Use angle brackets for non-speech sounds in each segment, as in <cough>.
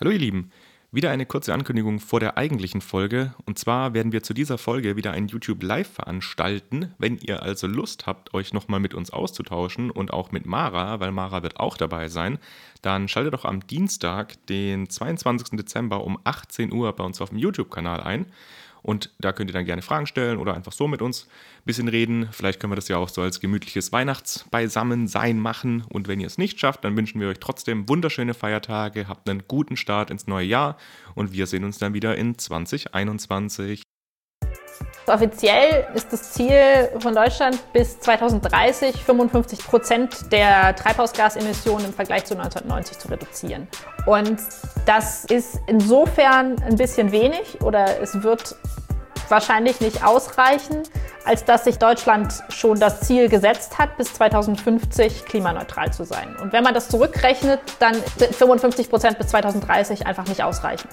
Hallo ihr Lieben, wieder eine kurze Ankündigung vor der eigentlichen Folge. Und zwar werden wir zu dieser Folge wieder ein YouTube Live veranstalten. Wenn ihr also Lust habt, euch nochmal mit uns auszutauschen und auch mit Mara, weil Mara wird auch dabei sein, dann schaltet doch am Dienstag, den 22. Dezember um 18 Uhr bei uns auf dem YouTube-Kanal ein. Und da könnt ihr dann gerne Fragen stellen oder einfach so mit uns ein bisschen reden. Vielleicht können wir das ja auch so als gemütliches Weihnachtsbeisammensein machen. Und wenn ihr es nicht schafft, dann wünschen wir euch trotzdem wunderschöne Feiertage, habt einen guten Start ins neue Jahr und wir sehen uns dann wieder in 2021. Offiziell ist das Ziel von Deutschland bis 2030 55 Prozent der Treibhausgasemissionen im Vergleich zu 1990 zu reduzieren. Und das ist insofern ein bisschen wenig oder es wird wahrscheinlich nicht ausreichen, als dass sich Deutschland schon das Ziel gesetzt hat, bis 2050 klimaneutral zu sein. Und wenn man das zurückrechnet, dann sind 55 Prozent bis 2030 einfach nicht ausreichend.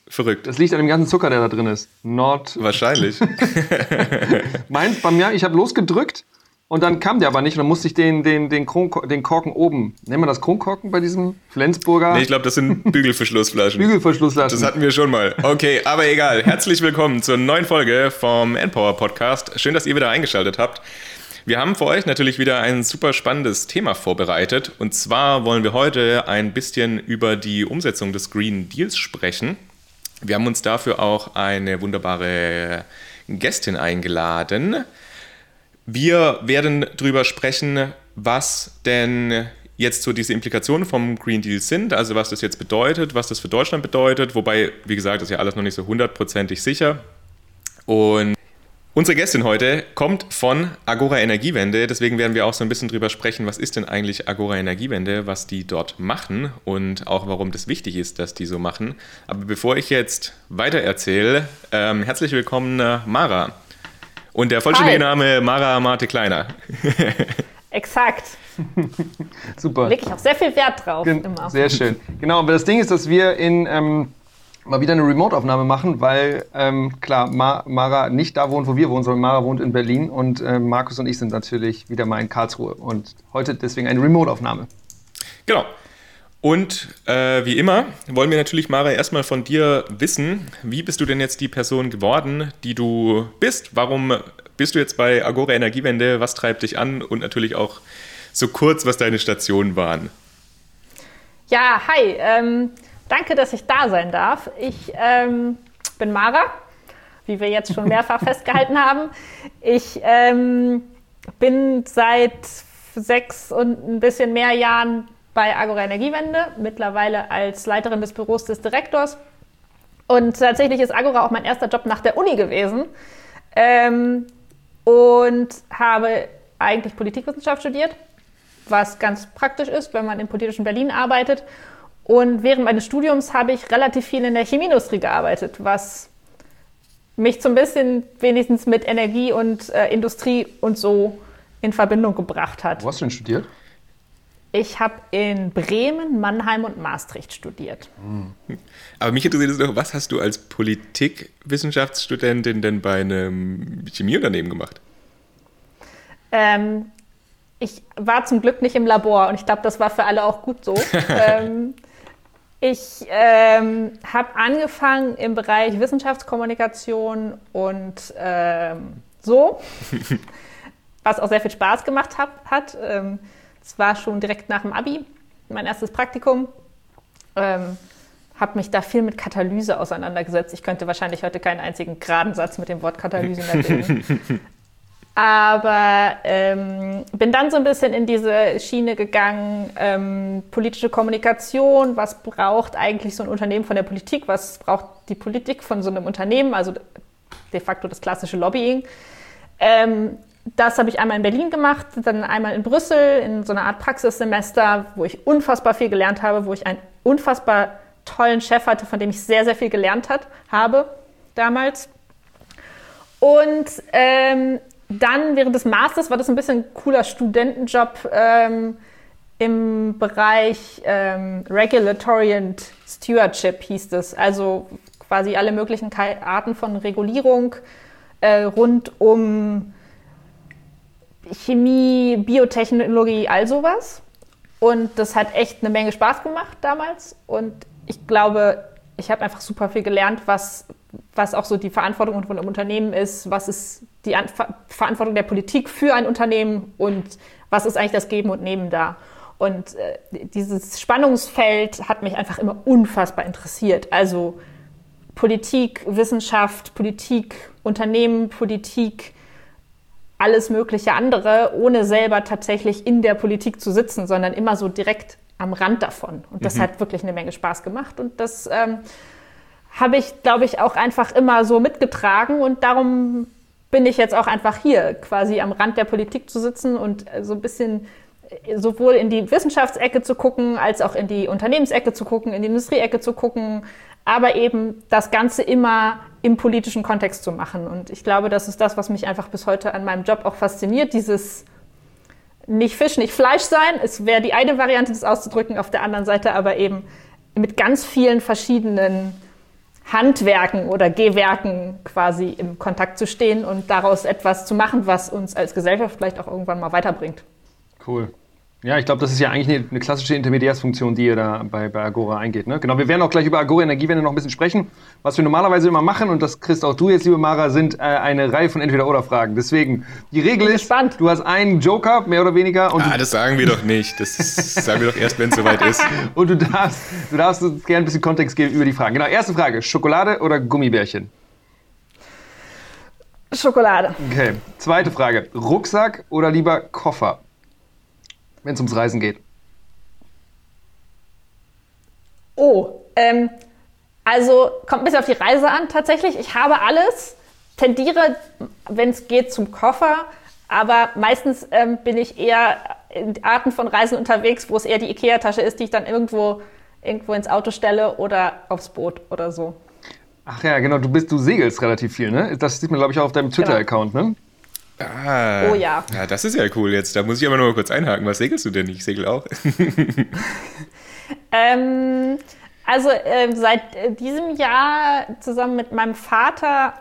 verrückt. Das liegt an dem ganzen Zucker, der da drin ist. Nord. Wahrscheinlich. <laughs> Meins bei mir, ich habe losgedrückt und dann kam der aber nicht und dann musste ich den, den, den, Kronko den Korken oben. Nennen wir das Kronkorken bei diesem Flensburger nee, ich glaube, das sind Bügelverschlussflaschen. <laughs> Bügelverschluss lassen? Das hatten wir schon mal. Okay, aber egal. Herzlich willkommen zur neuen Folge vom Endpower Podcast. Schön, dass ihr wieder eingeschaltet habt. Wir haben für euch natürlich wieder ein super spannendes Thema vorbereitet. Und zwar wollen wir heute ein bisschen über die Umsetzung des Green Deals sprechen. Wir haben uns dafür auch eine wunderbare Gästin eingeladen. Wir werden darüber sprechen, was denn jetzt so diese Implikationen vom Green Deal sind, also was das jetzt bedeutet, was das für Deutschland bedeutet, wobei, wie gesagt, ist ja alles noch nicht so hundertprozentig sicher. Und unsere Gästin heute kommt von Agora Energiewende, deswegen werden wir auch so ein bisschen drüber sprechen, was ist denn eigentlich Agora Energiewende, was die dort machen und auch warum das wichtig ist, dass die so machen. Aber bevor ich jetzt weiter erzähle, ähm, herzlich willkommen, äh, Mara. Und der vollständige Hi. Name Mara Marte Kleiner. <laughs> Exakt. Super. Lege ich auch sehr viel Wert drauf. Gen- Immer. Sehr schön. Genau, aber das Ding ist, dass wir in ähm, mal wieder eine Remote-Aufnahme machen, weil ähm, klar, Ma Mara nicht da wohnt, wo wir wohnen, sondern Mara wohnt in Berlin und ähm, Markus und ich sind natürlich wieder mal in Karlsruhe und heute deswegen eine Remote-Aufnahme. Genau. Und äh, wie immer wollen wir natürlich, Mara, erstmal von dir wissen, wie bist du denn jetzt die Person geworden, die du bist? Warum bist du jetzt bei Agora Energiewende? Was treibt dich an? Und natürlich auch so kurz, was deine Stationen waren. Ja, hi. Ähm, danke, dass ich da sein darf. Ich ähm, bin Mara, wie wir jetzt schon mehrfach <laughs> festgehalten haben. Ich ähm, bin seit sechs und ein bisschen mehr Jahren bei Agora Energiewende, mittlerweile als Leiterin des Büros des Direktors. Und tatsächlich ist Agora auch mein erster Job nach der Uni gewesen. Ähm, und habe eigentlich Politikwissenschaft studiert, was ganz praktisch ist, wenn man im politischen Berlin arbeitet. Und während meines Studiums habe ich relativ viel in der Chemieindustrie gearbeitet, was mich so ein bisschen wenigstens mit Energie und äh, Industrie und so in Verbindung gebracht hat. Wo hast du denn studiert? Ich habe in Bremen, Mannheim und Maastricht studiert. Aber mich interessiert es noch, was hast du als Politikwissenschaftsstudentin denn bei einem Chemieunternehmen gemacht? Ähm, ich war zum Glück nicht im Labor und ich glaube, das war für alle auch gut so. <laughs> ähm, ich ähm, habe angefangen im Bereich Wissenschaftskommunikation und ähm, so, <laughs> was auch sehr viel Spaß gemacht hab, hat. Ähm, Es war schon direkt nach dem Abi, mein erstes Praktikum. Ähm, habe mich da viel mit Katalyse auseinandergesetzt. Ich könnte wahrscheinlich heute keinen einzigen geraden Satz mit dem Wort Katalyse mehr <laughs> bilden. Aber ähm, bin dann so ein bisschen in diese Schiene gegangen, ähm, politische Kommunikation, was braucht eigentlich so ein Unternehmen von der Politik, was braucht die Politik von so einem Unternehmen, also de facto das klassische Lobbying. Ähm, das habe ich einmal in Berlin gemacht, dann einmal in Brüssel in so einer Art Praxissemester, wo ich unfassbar viel gelernt habe, wo ich einen unfassbar tollen Chef hatte, von dem ich sehr, sehr viel gelernt hat, habe damals. Und ähm, dann während des Masters war das ein bisschen cooler Studentenjob ähm, im Bereich ähm, Regulatory and Stewardship hieß es. Also quasi alle möglichen Arten von Regulierung äh, rund um Chemie, Biotechnologie, all sowas. Und das hat echt eine Menge Spaß gemacht damals. Und ich glaube, ich habe einfach super viel gelernt, was, was auch so die Verantwortung von einem Unternehmen ist, was ist die An Verantwortung der Politik für ein Unternehmen und was ist eigentlich das Geben und Nehmen da. Und äh, dieses Spannungsfeld hat mich einfach immer unfassbar interessiert. Also Politik, Wissenschaft, Politik, Unternehmen, Politik, alles mögliche andere, ohne selber tatsächlich in der Politik zu sitzen, sondern immer so direkt am Rand davon. Und das mhm. hat wirklich eine Menge Spaß gemacht. Und das ähm, habe ich, glaube ich, auch einfach immer so mitgetragen. Und darum bin ich jetzt auch einfach hier, quasi am Rand der Politik zu sitzen und äh, so ein bisschen äh, sowohl in die Wissenschaftsecke zu gucken, als auch in die Unternehmensecke zu gucken, in die Industrieecke zu gucken, aber eben das Ganze immer im politischen Kontext zu machen. Und ich glaube, das ist das, was mich einfach bis heute an meinem Job auch fasziniert, dieses nicht Fisch, nicht Fleisch sein. Es wäre die eine Variante, das auszudrücken, auf der anderen Seite aber eben mit ganz vielen verschiedenen Handwerken oder Gehwerken quasi im Kontakt zu stehen und daraus etwas zu machen, was uns als Gesellschaft vielleicht auch irgendwann mal weiterbringt. Cool. Ja, ich glaube, das ist ja eigentlich eine, eine, klassische Intermediärsfunktion, die ihr da bei, bei Agora eingeht. Ne? Genau, wir werden auch gleich über Agora Energiewende noch ein bisschen sprechen. Was wir normalerweise immer machen, und das kriegst auch du jetzt, liebe Mara, sind äh, eine Reihe von Entweder-Oder-Fragen. Deswegen, die Regel ist, gespannt. du hast einen Joker, mehr oder weniger. Und ah, das sagen wir doch nicht. Das sagen wir doch erst, wenn es soweit ist. <laughs> und du darfst, du darfst uns gerne ein bisschen Kontext geben über die Fragen. Genau, erste Frage, Schokolade oder Gummibärchen? Schokolade. Okay, zweite Frage, Rucksack oder lieber Koffer? Wenn es ums Reisen geht? Oh, ähm, also kommt ein bisschen auf die Reise an tatsächlich. Ich habe alles, tendiere, wenn es geht, zum Koffer, aber meistens ähm, bin ich eher in Arten von Reisen unterwegs, wo es eher die Ikea-Tasche ist, die ich dann irgendwo, irgendwo ins Auto stelle oder aufs Boot oder so. Ach ja, genau, du bist, du segelst relativ viel, ne? Das sieht man, glaube ich, auch auf deinem genau. Twitter-Account, ne? Ah, oh ja. Ja, das ist ja cool jetzt. Da muss ich aber noch mal kurz einhaken. Was segelst du denn? Ich segel auch. <laughs> ähm, also äh, seit diesem Jahr zusammen mit meinem Vater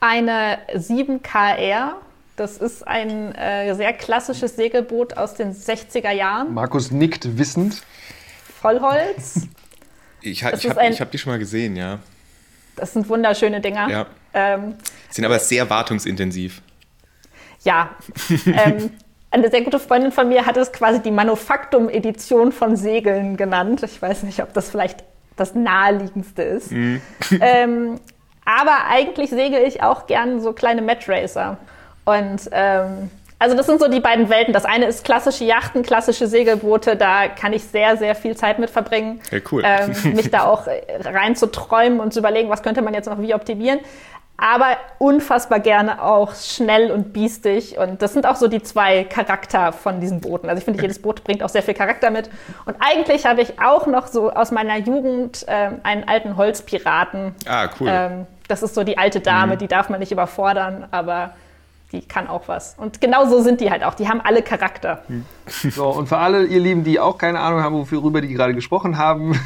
eine 7KR. Das ist ein äh, sehr klassisches Segelboot aus den 60er Jahren. Markus nickt wissend. Vollholz. <laughs> ich, ha, ich habe hab die schon mal gesehen, ja. Das sind wunderschöne Dinger. Ja. Ähm, sind aber sehr wartungsintensiv ja, <laughs> ähm, eine sehr gute Freundin von mir hat es quasi die Manufaktum-Edition von Segeln genannt. Ich weiß nicht, ob das vielleicht das naheliegendste ist. Mhm. <laughs> ähm, aber eigentlich segel ich auch gern so kleine Mat Racer. Und ähm, also das sind so die beiden Welten. Das eine ist klassische Yachten, klassische Segelboote. Da kann ich sehr, sehr viel Zeit mit verbringen. Ja, cool. Ähm, mich da <laughs> auch rein zu träumen und zu überlegen, was könnte man jetzt noch wie optimieren aber unfassbar gerne auch schnell und biestig. Und das sind auch so die zwei Charakter von diesen Booten. Also ich finde, jedes Boot bringt auch sehr viel Charakter mit. Und eigentlich habe ich auch noch so aus meiner Jugend ähm, einen alten Holzpiraten. Ah, cool. Ähm, das ist so die alte Dame, mhm. die darf man nicht überfordern, aber die kann auch was. Und genau so sind die halt auch. Die haben alle Charakter. So, und für alle, ihr Lieben, die auch keine Ahnung haben, worüber die gerade gesprochen haben.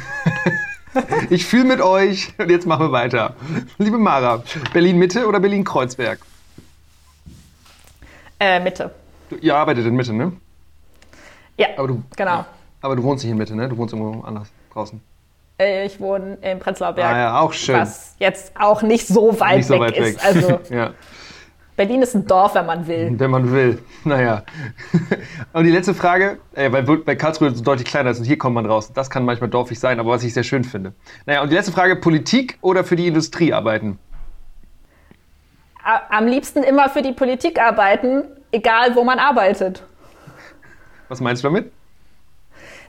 <laughs> <laughs> Ich fühle mit euch und jetzt machen wir weiter. Liebe Mara, Berlin-Mitte oder Berlin-Kreuzberg? Äh, Mitte. Ihr arbeitet in Mitte, ne? Ja, aber du, genau. Aber du wohnst nicht in Mitte, ne? Du wohnst irgendwo anders draußen. Äh, ich wohne in Prenzlauer Berg. Ah ja, auch schön. Was jetzt auch nicht so weit nicht so weg weit ist. Weg. Also <laughs> ja. Berlin ist ein Dorf, wenn man will. Wenn man will. <laughs> Naja. <laughs> Und die letzte Frage, äh, weil, weil Karlsruhe so deutlich kleiner ist und hier kommt man raus. Das kann manchmal dorfig sein, aber was ich sehr schön finde. Naja, und die letzte Frage, Politik oder für die Industrie arbeiten? Am liebsten immer für die Politik arbeiten, egal wo man arbeitet. Was meinst du damit?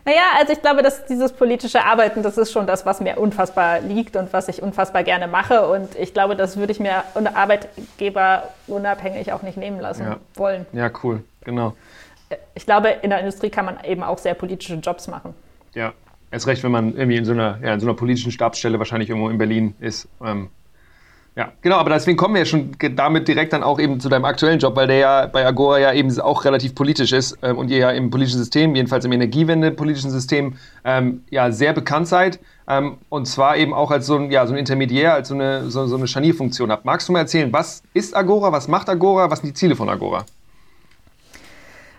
Naja, also ich glaube, dass dieses politische Arbeiten, das ist schon das, was mir unfassbar liegt und was ich unfassbar gerne mache. Und ich glaube, das würde ich mir Arbeitgeber unabhängig auch nicht nehmen lassen Ja. wollen. Ja, cool, genau. Ich glaube, in der Industrie kann man eben auch sehr politische Jobs machen. Ja. Erst recht, wenn man irgendwie in so einer, ja, in so einer politischen Stabsstelle wahrscheinlich irgendwo in Berlin ist. Ähm, ja, genau, aber deswegen kommen wir ja schon damit direkt dann auch eben zu deinem aktuellen Job, weil der ja bei Agora ja eben auch relativ politisch ist ähm, und ihr ja im politischen System, jedenfalls im Energiewende-politischen System, ähm, ja sehr bekannt seid ähm, und zwar eben auch als so ein, ja, so ein Intermediär, als so eine, so, so eine Scharnierfunktion habt. Magst du mal erzählen, was ist Agora, was macht Agora, was sind die Ziele von Agora?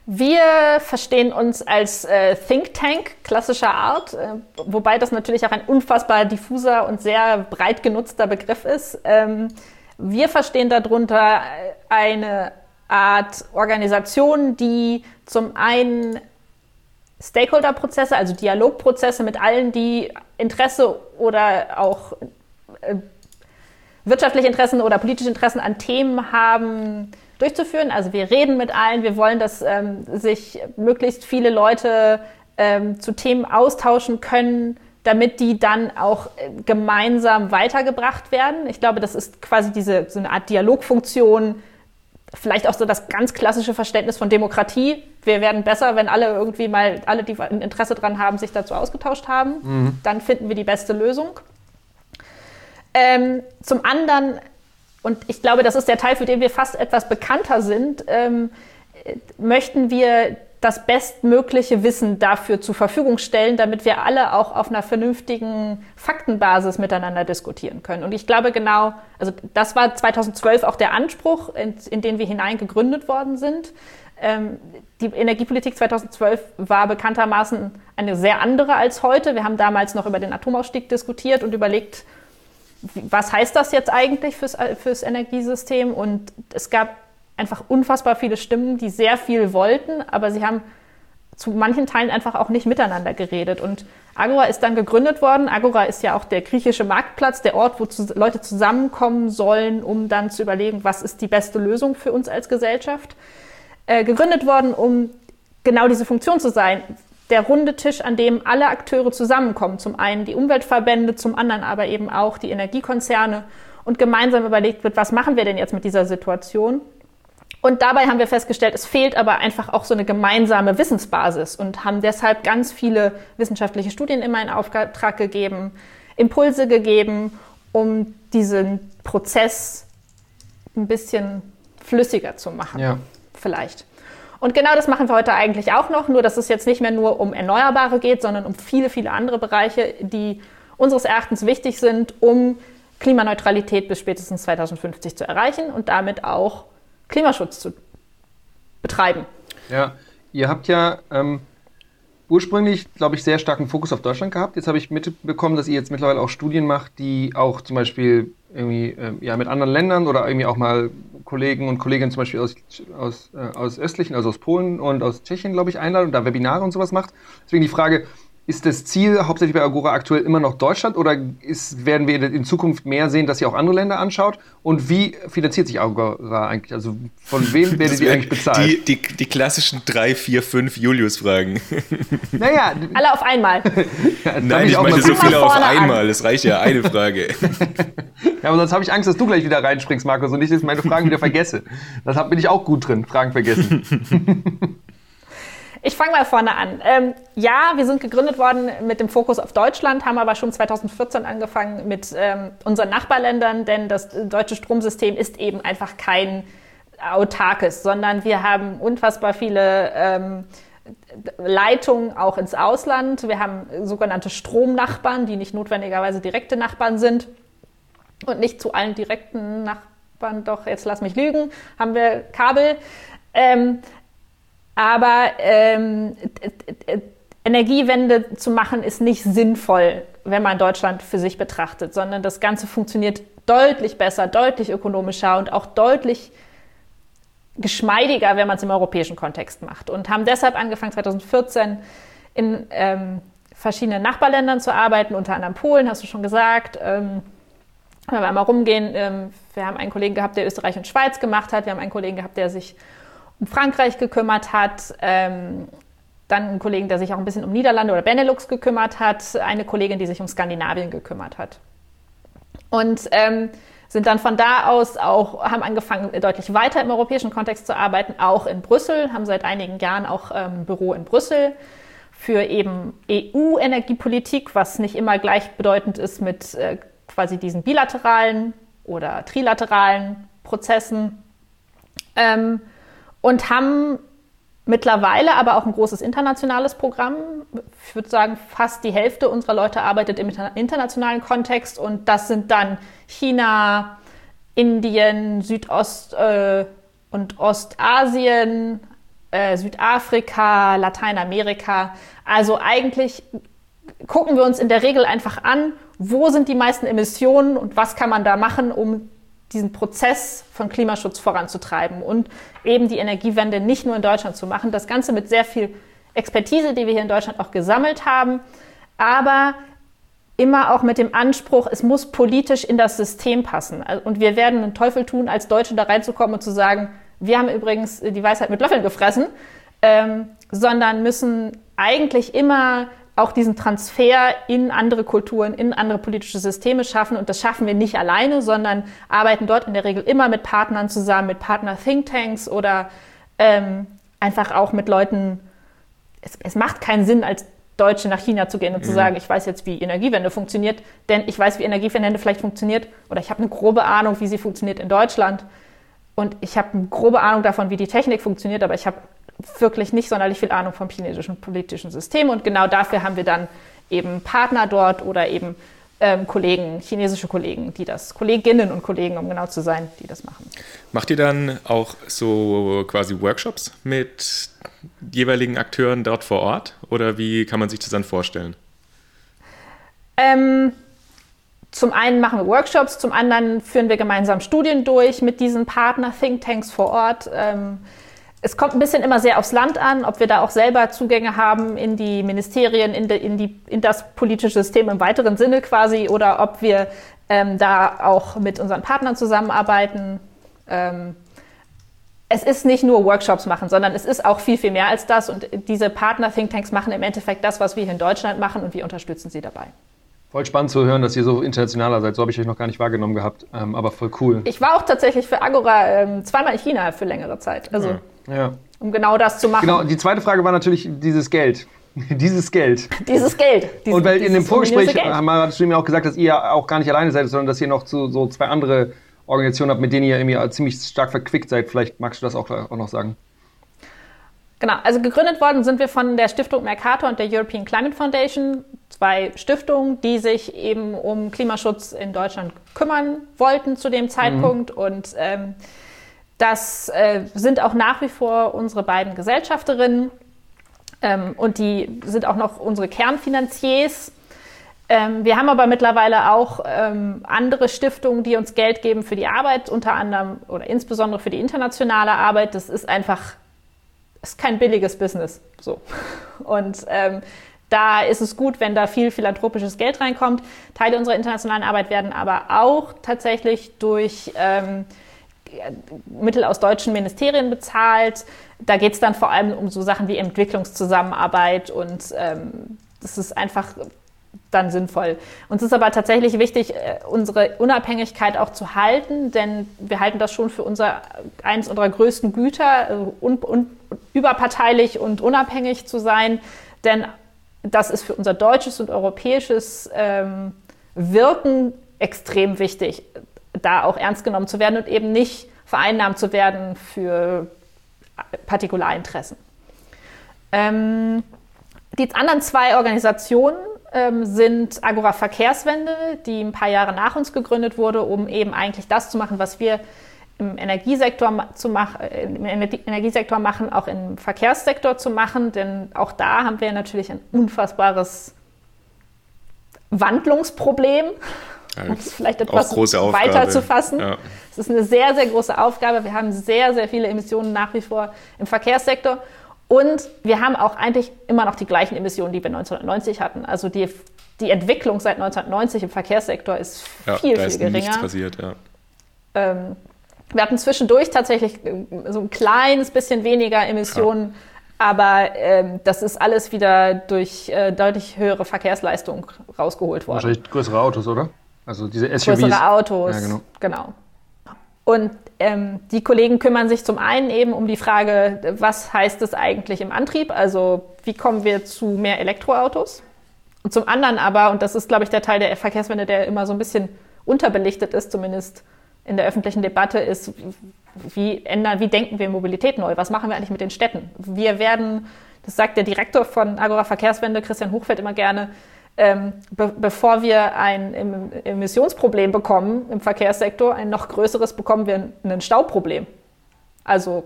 Wir verstehen uns als äh, Think Tank klassischer Art, äh, wobei das natürlich auch ein unfassbar diffuser und sehr breit genutzter Begriff ist. Ähm, wir verstehen darunter eine Art Organisation, die zum einen Stakeholder-Prozesse, also Dialogprozesse mit allen, die Interesse oder auch äh, wirtschaftliche Interessen oder politische Interessen an Themen haben, durchzuführen. Also wir reden mit allen, wir wollen, dass ähm, sich möglichst viele Leute ähm, zu Themen austauschen können, damit die dann auch äh, gemeinsam weitergebracht werden. Ich glaube, das ist quasi diese so eine Art Dialogfunktion, vielleicht auch so das ganz klassische Verständnis von Demokratie. Wir werden besser, wenn alle irgendwie mal, alle, die ein Interesse dran haben, sich dazu ausgetauscht haben. Dann finden wir die beste Lösung. Ähm, zum anderen, und ich glaube, das ist der Teil, für den wir fast etwas bekannter sind, ähm, äh, möchten wir das bestmögliche Wissen dafür zur Verfügung stellen, damit wir alle auch auf einer vernünftigen Faktenbasis miteinander diskutieren können. Und ich glaube genau, also das war 2012 auch der Anspruch, in, in den wir hineingegründet worden sind. Ähm, die Energiepolitik 2012 war bekanntermaßen eine sehr andere als heute. Wir haben damals noch über den Atomausstieg diskutiert und überlegt, was heißt das jetzt eigentlich fürs, fürs Energiesystem? Und es gab einfach unfassbar viele Stimmen, die sehr viel wollten, aber sie haben zu manchen Teilen einfach auch nicht miteinander geredet. Und Agora ist dann gegründet worden. Agora ist ja auch der griechische Marktplatz, der Ort, wo zu, Leute zusammenkommen sollen, um dann zu überlegen, was ist die beste Lösung für uns als Gesellschaft. Äh, gegründet worden, um genau diese Funktion zu sein. Der runde Tisch, an dem alle Akteure zusammenkommen. Zum einen die Umweltverbände, zum anderen aber eben auch die Energiekonzerne und gemeinsam überlegt wird, was machen wir denn jetzt mit dieser Situation? Und dabei haben wir festgestellt, es fehlt aber einfach auch so eine gemeinsame Wissensbasis und haben deshalb ganz viele wissenschaftliche Studien immer in Auftrag gegeben, Impulse gegeben, um diesen Prozess ein bisschen flüssiger zu machen. Ja. Vielleicht. Und genau das machen wir heute eigentlich auch noch, nur dass es jetzt nicht mehr nur um Erneuerbare geht, sondern um viele, viele andere Bereiche, die unseres Erachtens wichtig sind, um Klimaneutralität bis spätestens 2050 zu erreichen und damit auch Klimaschutz zu betreiben. Ja, ihr habt ja ähm, ursprünglich, glaube ich, sehr starken Fokus auf Deutschland gehabt. Jetzt habe ich mitbekommen, dass ihr jetzt mittlerweile auch Studien macht, die auch zum Beispiel irgendwie ähm, ja, mit anderen Ländern oder irgendwie auch mal Kollegen und Kolleginnen zum Beispiel aus, aus, äh, aus östlichen, also aus Polen und aus Tschechien, glaube ich, einladen und da Webinare und sowas macht. Deswegen die Frage, ist das Ziel hauptsächlich bei Agora aktuell immer noch Deutschland oder ist, werden wir in Zukunft mehr sehen, dass ihr auch andere Länder anschaut? Und wie finanziert sich Agora eigentlich? Also von wem <laughs> werdet ihr eigentlich bezahlt? Die, die, die klassischen drei, vier, fünf Julius-Fragen. <laughs> naja, Alle auf einmal. <laughs> Nein, ich auch meine so viele auf einmal. Es reicht ja eine Frage. Ja, aber sonst habe ich Angst, dass du gleich wieder reinspringst, Markus, und ich jetzt meine Fragen wieder vergesse. Das bin ich auch gut drin, Fragen vergessen. Ich fange mal vorne an. Ähm, ja, wir sind gegründet worden mit dem Fokus auf Deutschland, haben aber schon 2014 angefangen mit ähm, unseren Nachbarländern, denn das deutsche Stromsystem ist eben einfach kein autarkes, sondern wir haben unfassbar viele ähm, Leitungen auch ins Ausland. Wir haben sogenannte Stromnachbarn, die nicht notwendigerweise direkte Nachbarn sind und nicht zu allen direkten Nachbarn, doch jetzt lass mich lügen, haben wir Kabel. Ähm, aber ähm, Energiewende zu machen ist nicht sinnvoll, wenn man Deutschland für sich betrachtet, sondern das Ganze funktioniert deutlich besser, deutlich ökonomischer und auch deutlich geschmeidiger, wenn man es im europäischen Kontext macht. Und haben deshalb angefangen, 2014 in ähm, verschiedenen Nachbarländern zu arbeiten, unter anderem Polen, hast du schon gesagt. Ähm, wenn wir einmal rumgehen, ähm, wir haben einen Kollegen gehabt, der Österreich und Schweiz gemacht hat. Wir haben einen Kollegen gehabt, der sich um Frankreich gekümmert hat. Ähm, dann einen Kollegen, der sich auch ein bisschen um Niederlande oder Benelux gekümmert hat, eine Kollegin, die sich um Skandinavien gekümmert hat. Und ähm, sind dann von da aus auch, haben angefangen, deutlich weiter im europäischen Kontext zu arbeiten, auch in Brüssel, haben seit einigen Jahren auch ein ähm, Büro in Brüssel für eben EU-Energiepolitik, was nicht immer gleichbedeutend ist mit äh, quasi diesen bilateralen oder trilateralen Prozessen. Ähm, und haben mittlerweile aber auch ein großes internationales Programm. Ich würde sagen, fast die Hälfte unserer Leute arbeitet im internationalen Kontext und das sind dann China, Indien, Südost- äh, und Ostasien, äh, Südafrika, Lateinamerika. Also eigentlich gucken wir uns in der Regel einfach an, wo sind die meisten Emissionen und was kann man da machen, um diesen Prozess von Klimaschutz voranzutreiben und eben die Energiewende nicht nur in Deutschland zu machen. Das Ganze mit sehr viel Expertise, die wir hier in Deutschland auch gesammelt haben, aber immer auch mit dem Anspruch, es muss politisch in das System passen. Und wir werden einen Teufel tun, als Deutsche da reinzukommen und zu sagen, wir haben übrigens die Weisheit mit Löffeln gefressen, ähm, sondern müssen eigentlich immer auch diesen Transfer in andere Kulturen, in andere politische Systeme schaffen. Und das schaffen wir nicht alleine, sondern arbeiten dort in der Regel immer mit Partnern zusammen, mit Partner-Thinktanks oder ähm, einfach auch mit Leuten. Es, es, macht keinen Sinn, als Deutsche nach China zu gehen und mhm. zu sagen, ich weiß jetzt, wie Energiewende funktioniert, denn ich weiß, wie Energiewende vielleicht funktioniert oder ich habe eine grobe Ahnung, wie sie funktioniert in Deutschland. Und ich habe eine grobe Ahnung davon, wie die Technik funktioniert, aber ich habe wirklich nicht sonderlich viel Ahnung vom chinesischen politischen System. Und genau dafür haben wir dann eben Partner dort oder eben ähm, Kollegen, chinesische Kollegen, die das, Kolleginnen und Kollegen, um genau zu sein, die das machen. Macht ihr dann auch so quasi Workshops mit jeweiligen Akteuren dort vor Ort? Oder wie kann man sich das dann vorstellen? Ähm, zum einen machen wir Workshops, zum anderen führen wir gemeinsam Studien durch mit diesen Partner-Thinktanks vor Ort. Ähm, es kommt ein bisschen immer sehr aufs Land an, ob wir da auch selber Zugänge haben in die Ministerien, in, de, in, die, in das politische System im weiteren Sinne quasi, oder ob wir ähm, da auch mit unseren Partnern zusammenarbeiten. Ähm, es ist nicht nur Workshops machen, sondern es ist auch viel, viel mehr als das. Und diese Partner-Thinktanks machen im Endeffekt das, was wir hier in Deutschland machen und wir unterstützen sie dabei. Voll spannend zu hören, dass ihr so internationaler seid. So habe ich euch noch gar nicht wahrgenommen gehabt, ähm, aber voll cool. Ich war auch tatsächlich für Agora ähm, zweimal in China für längere Zeit. Also. Ja. Ja. Um genau das zu machen. Genau, die zweite Frage war natürlich dieses Geld. <laughs> dieses Geld. Dieses Geld. Dieses, und weil in dem Vorgespräch haben wir mir auch gesagt, dass ihr auch gar nicht alleine seid, sondern dass ihr noch zu, so zwei andere Organisationen habt, mit denen ihr irgendwie ziemlich stark verquickt seid. Vielleicht magst du das auch, auch noch sagen. Genau, also gegründet worden sind wir von der Stiftung Mercator und der European Climate Foundation, zwei Stiftungen, die sich eben um Klimaschutz in Deutschland kümmern wollten zu dem Zeitpunkt. Mhm. Und ähm, das äh, sind auch nach wie vor unsere beiden Gesellschafterinnen ähm, und die sind auch noch unsere Kernfinanziers. Ähm, wir haben aber mittlerweile auch ähm, andere Stiftungen, die uns Geld geben für die Arbeit, unter anderem oder insbesondere für die internationale Arbeit. Das ist einfach, ist kein billiges Business. So. Und ähm, da ist es gut, wenn da viel philanthropisches Geld reinkommt. Teile unserer internationalen Arbeit werden aber auch tatsächlich durch ähm, Mittel aus deutschen Ministerien bezahlt. Da geht es dann vor allem um so Sachen wie Entwicklungszusammenarbeit und ähm, das ist einfach dann sinnvoll. Uns ist aber tatsächlich wichtig, äh, unsere Unabhängigkeit auch zu halten, denn wir halten das schon für unser, eines unserer größten Güter, also un, un, überparteilich und unabhängig zu sein, denn das ist für unser deutsches und europäisches ähm, Wirken extrem wichtig da auch ernst genommen zu werden und eben nicht vereinnahmt zu werden für Partikularinteressen. Ähm, die anderen zwei Organisationen ähm, sind Agora Verkehrswende, die ein paar Jahre nach uns gegründet wurde, um eben eigentlich das zu machen, was wir im Energiesektor, zu mach, äh, im Energiesektor machen, auch im Verkehrssektor zu machen. Denn auch da haben wir natürlich ein unfassbares Wandlungsproblem um es vielleicht etwas weiter zu fassen. Ja. Es ist eine sehr, sehr große Aufgabe. Wir haben sehr, sehr viele Emissionen nach wie vor im Verkehrssektor. Und wir haben auch eigentlich immer noch die gleichen Emissionen, die wir 1990 hatten. Also die, die Entwicklung seit 1990 im Verkehrssektor ist ja, viel, viel geringer. Nichts passiert, ja. Ähm, wir hatten zwischendurch tatsächlich äh, so ein kleines bisschen weniger Emissionen Aber ähm, das ist alles wieder durch äh, deutlich höhere Verkehrsleistung rausgeholt worden. Wahrscheinlich größere Autos, oder? Also diese SUVs. Größere Autos, Ja, genau. genau. Und ähm, die Kollegen kümmern sich zum einen eben um die Frage, was heißt es eigentlich im Antrieb? Also wie kommen wir zu mehr Elektroautos? Und zum anderen aber, und das ist, glaube ich, der Teil der Verkehrswende, der immer so ein bisschen unterbelichtet ist, zumindest in der öffentlichen Debatte, ist, wie ändern, wie denken wir Mobilität neu? Was machen wir eigentlich mit den Städten? Wir werden, das sagt der Direktor von Agora Verkehrswende, Christian Hochfeld, immer gerne, ähm, be bevor wir ein em Emissionsproblem bekommen im Verkehrssektor, ein noch größeres bekommen wir ein Stauproblem. Also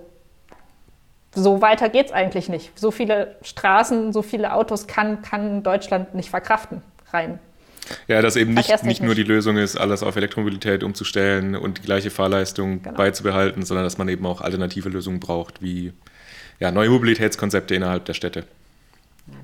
so weiter geht es eigentlich nicht. So viele Straßen, so viele Autos kann, kann Deutschland nicht verkraften, rein. Ja, dass eben nicht, nicht nur die Lösung ist, alles auf Elektromobilität umzustellen und die gleiche Fahrleistung Genau. beizubehalten, sondern dass man eben auch alternative Lösungen braucht, wie ja, neue Mobilitätskonzepte innerhalb der Städte.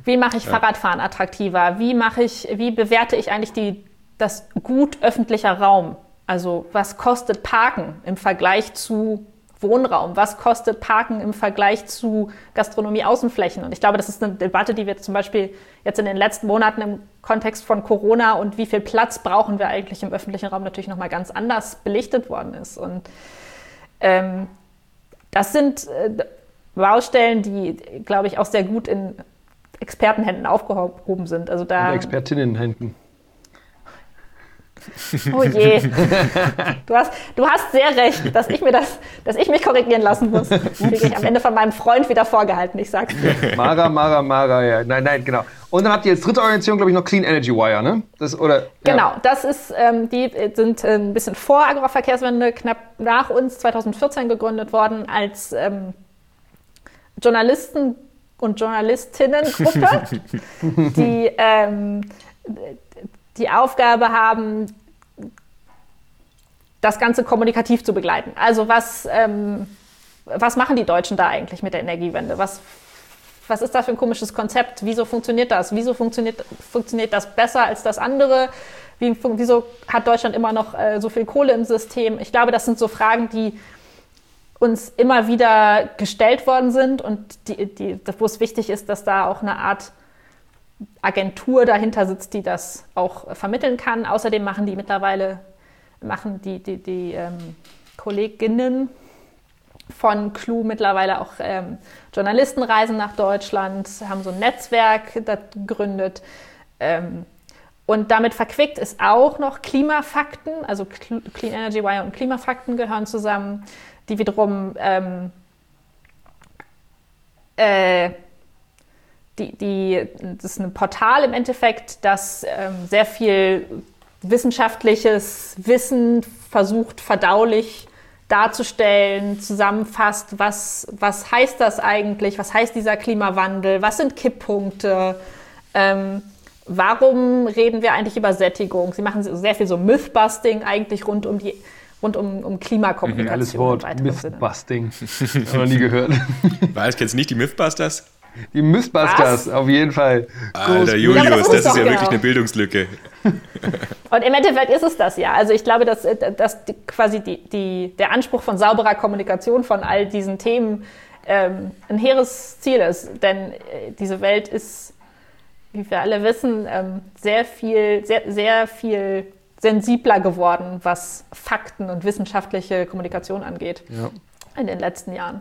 Wie mache ich Fahrradfahren attraktiver? Wie mache ich, wie bewerte ich eigentlich die, das Gut öffentlicher Raum? Also was kostet Parken im Vergleich zu Wohnraum? Was kostet Parken im Vergleich zu Gastronomie-Außenflächen? Und ich glaube, das ist eine Debatte, die wir zum Beispiel jetzt in den letzten Monaten im Kontext von Corona und wie viel Platz brauchen wir eigentlich im öffentlichen Raum natürlich nochmal ganz anders belichtet worden ist. Und ähm, das sind äh, Baustellen, die, glaube ich, auch sehr gut in Expertenhänden aufgehoben sind. Also da, Und Expertinnenhänden. oh je, <laughs> du hast, du hast sehr recht, dass ich mir das, dass ich mich korrigieren lassen muss. Kriege ich am Ende von meinem Freund wieder vorgehalten. Ich sag's dir. Mara, Mara, Mara, ja. Nein, nein, genau. Und dann habt ihr als dritte Organisation, glaube ich, noch Clean Energy Wire, ne? Das, oder, ja. Genau, das ist, ähm, die sind äh, ein bisschen vor Agroverkehrswende, knapp nach uns 2014 gegründet worden als ähm, Journalisten- und Journalistinnengruppe, <laughs> die ähm, die Aufgabe haben, das Ganze kommunikativ zu begleiten. Also was, ähm, was machen die Deutschen da eigentlich mit der Energiewende? Was, was ist das für ein komisches Konzept? Wieso funktioniert das? Wieso funktioniert, funktioniert das besser als das andere? Wie, wieso hat Deutschland immer noch äh, so viel Kohle im System? Ich glaube, das sind so Fragen, die uns immer wieder gestellt worden sind und die, die, wo es wichtig ist, dass da auch eine Art Agentur dahinter sitzt, die das auch vermitteln kann. Außerdem machen die mittlerweile, machen die, die, die ähm, Kolleginnen von Clou mittlerweile auch ähm, Journalistenreisen nach Deutschland, haben so ein Netzwerk gegründet. Ähm, und damit verquickt ist auch noch Klimafakten, also Cl- Clean Energy Wire und Klimafakten gehören zusammen, die wiederum ähm, äh, die, die, das ist ein Portal im Endeffekt, das ähm, sehr viel wissenschaftliches Wissen versucht, verdaulich darzustellen, zusammenfasst, was, was heißt das eigentlich, was heißt dieser Klimawandel, was sind Kipppunkte, ähm, warum reden wir eigentlich über Sättigung. Sie machen sehr viel so Mythbusting eigentlich rund um die rund um, um Klimakommunikation. Geiles im Wort. Mythbusting. Hab noch nie gehört. Weiß, kennst du nicht die Mythbusters? Die Mythbusters, auf jeden Fall. Alter Julius, Ja, das das, ist ja genau. wirklich eine Bildungslücke. Und im Endeffekt ist es das ja. Also ich glaube, dass, dass die, quasi die, die, der Anspruch von sauberer Kommunikation von all diesen Themen ähm, ein hehres Ziel ist. Denn äh, diese Welt ist, wie wir alle wissen, ähm, sehr viel, sehr, sehr viel sensibler geworden, was Fakten und wissenschaftliche Kommunikation angeht Ja. in den letzten Jahren.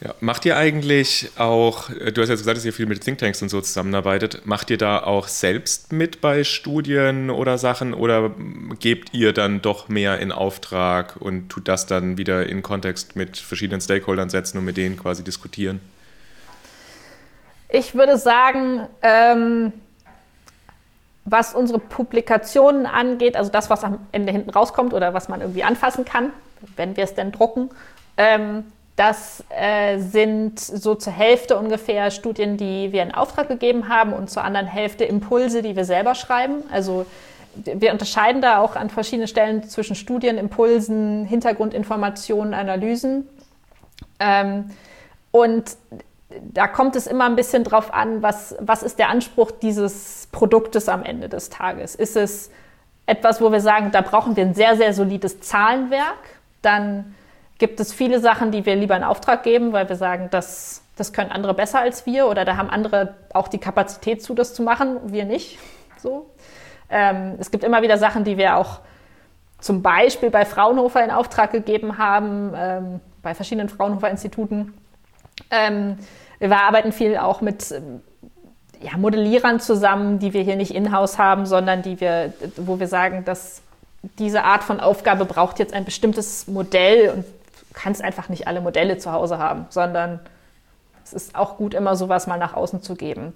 Ja. Macht ihr eigentlich auch, du hast jetzt gesagt, dass ihr viel mit Thinktanks und so zusammenarbeitet, macht ihr da auch selbst mit bei Studien oder Sachen oder gebt ihr dann doch mehr in Auftrag und tut das dann wieder in Kontext mit verschiedenen Stakeholdern setzen und mit denen quasi diskutieren? Ich würde sagen, ähm, was unsere Publikationen angeht, also das, was am Ende hinten rauskommt oder was man irgendwie anfassen kann, wenn wir es denn drucken, ähm, das äh, sind so zur Hälfte ungefähr Studien, die wir in Auftrag gegeben haben und zur anderen Hälfte Impulse, die wir selber schreiben. Also wir unterscheiden da auch an verschiedenen Stellen zwischen Studien, Impulsen, Hintergrundinformationen, Analysen. Ähm, und da kommt es immer ein bisschen drauf an, was, was ist der Anspruch dieses Produktes am Ende des Tages. Ist es etwas, wo wir sagen, da brauchen wir ein sehr, sehr solides Zahlenwerk, dann gibt es viele Sachen, die wir lieber in Auftrag geben, weil wir sagen, das, das können andere besser als wir oder da haben andere auch die Kapazität zu, das zu machen, wir nicht. So. Ähm, es gibt immer wieder Sachen, die wir auch zum Beispiel bei Fraunhofer in Auftrag gegeben haben, ähm, bei verschiedenen Fraunhofer-Instituten. Ähm, wir arbeiten viel auch mit ähm, ja, Modellierern zusammen, die wir hier nicht in-house haben, sondern die wir, wo wir sagen, dass diese Art von Aufgabe braucht jetzt ein bestimmtes Modell und du kannst einfach nicht alle Modelle zu Hause haben, sondern es ist auch gut, immer sowas mal nach außen zu geben.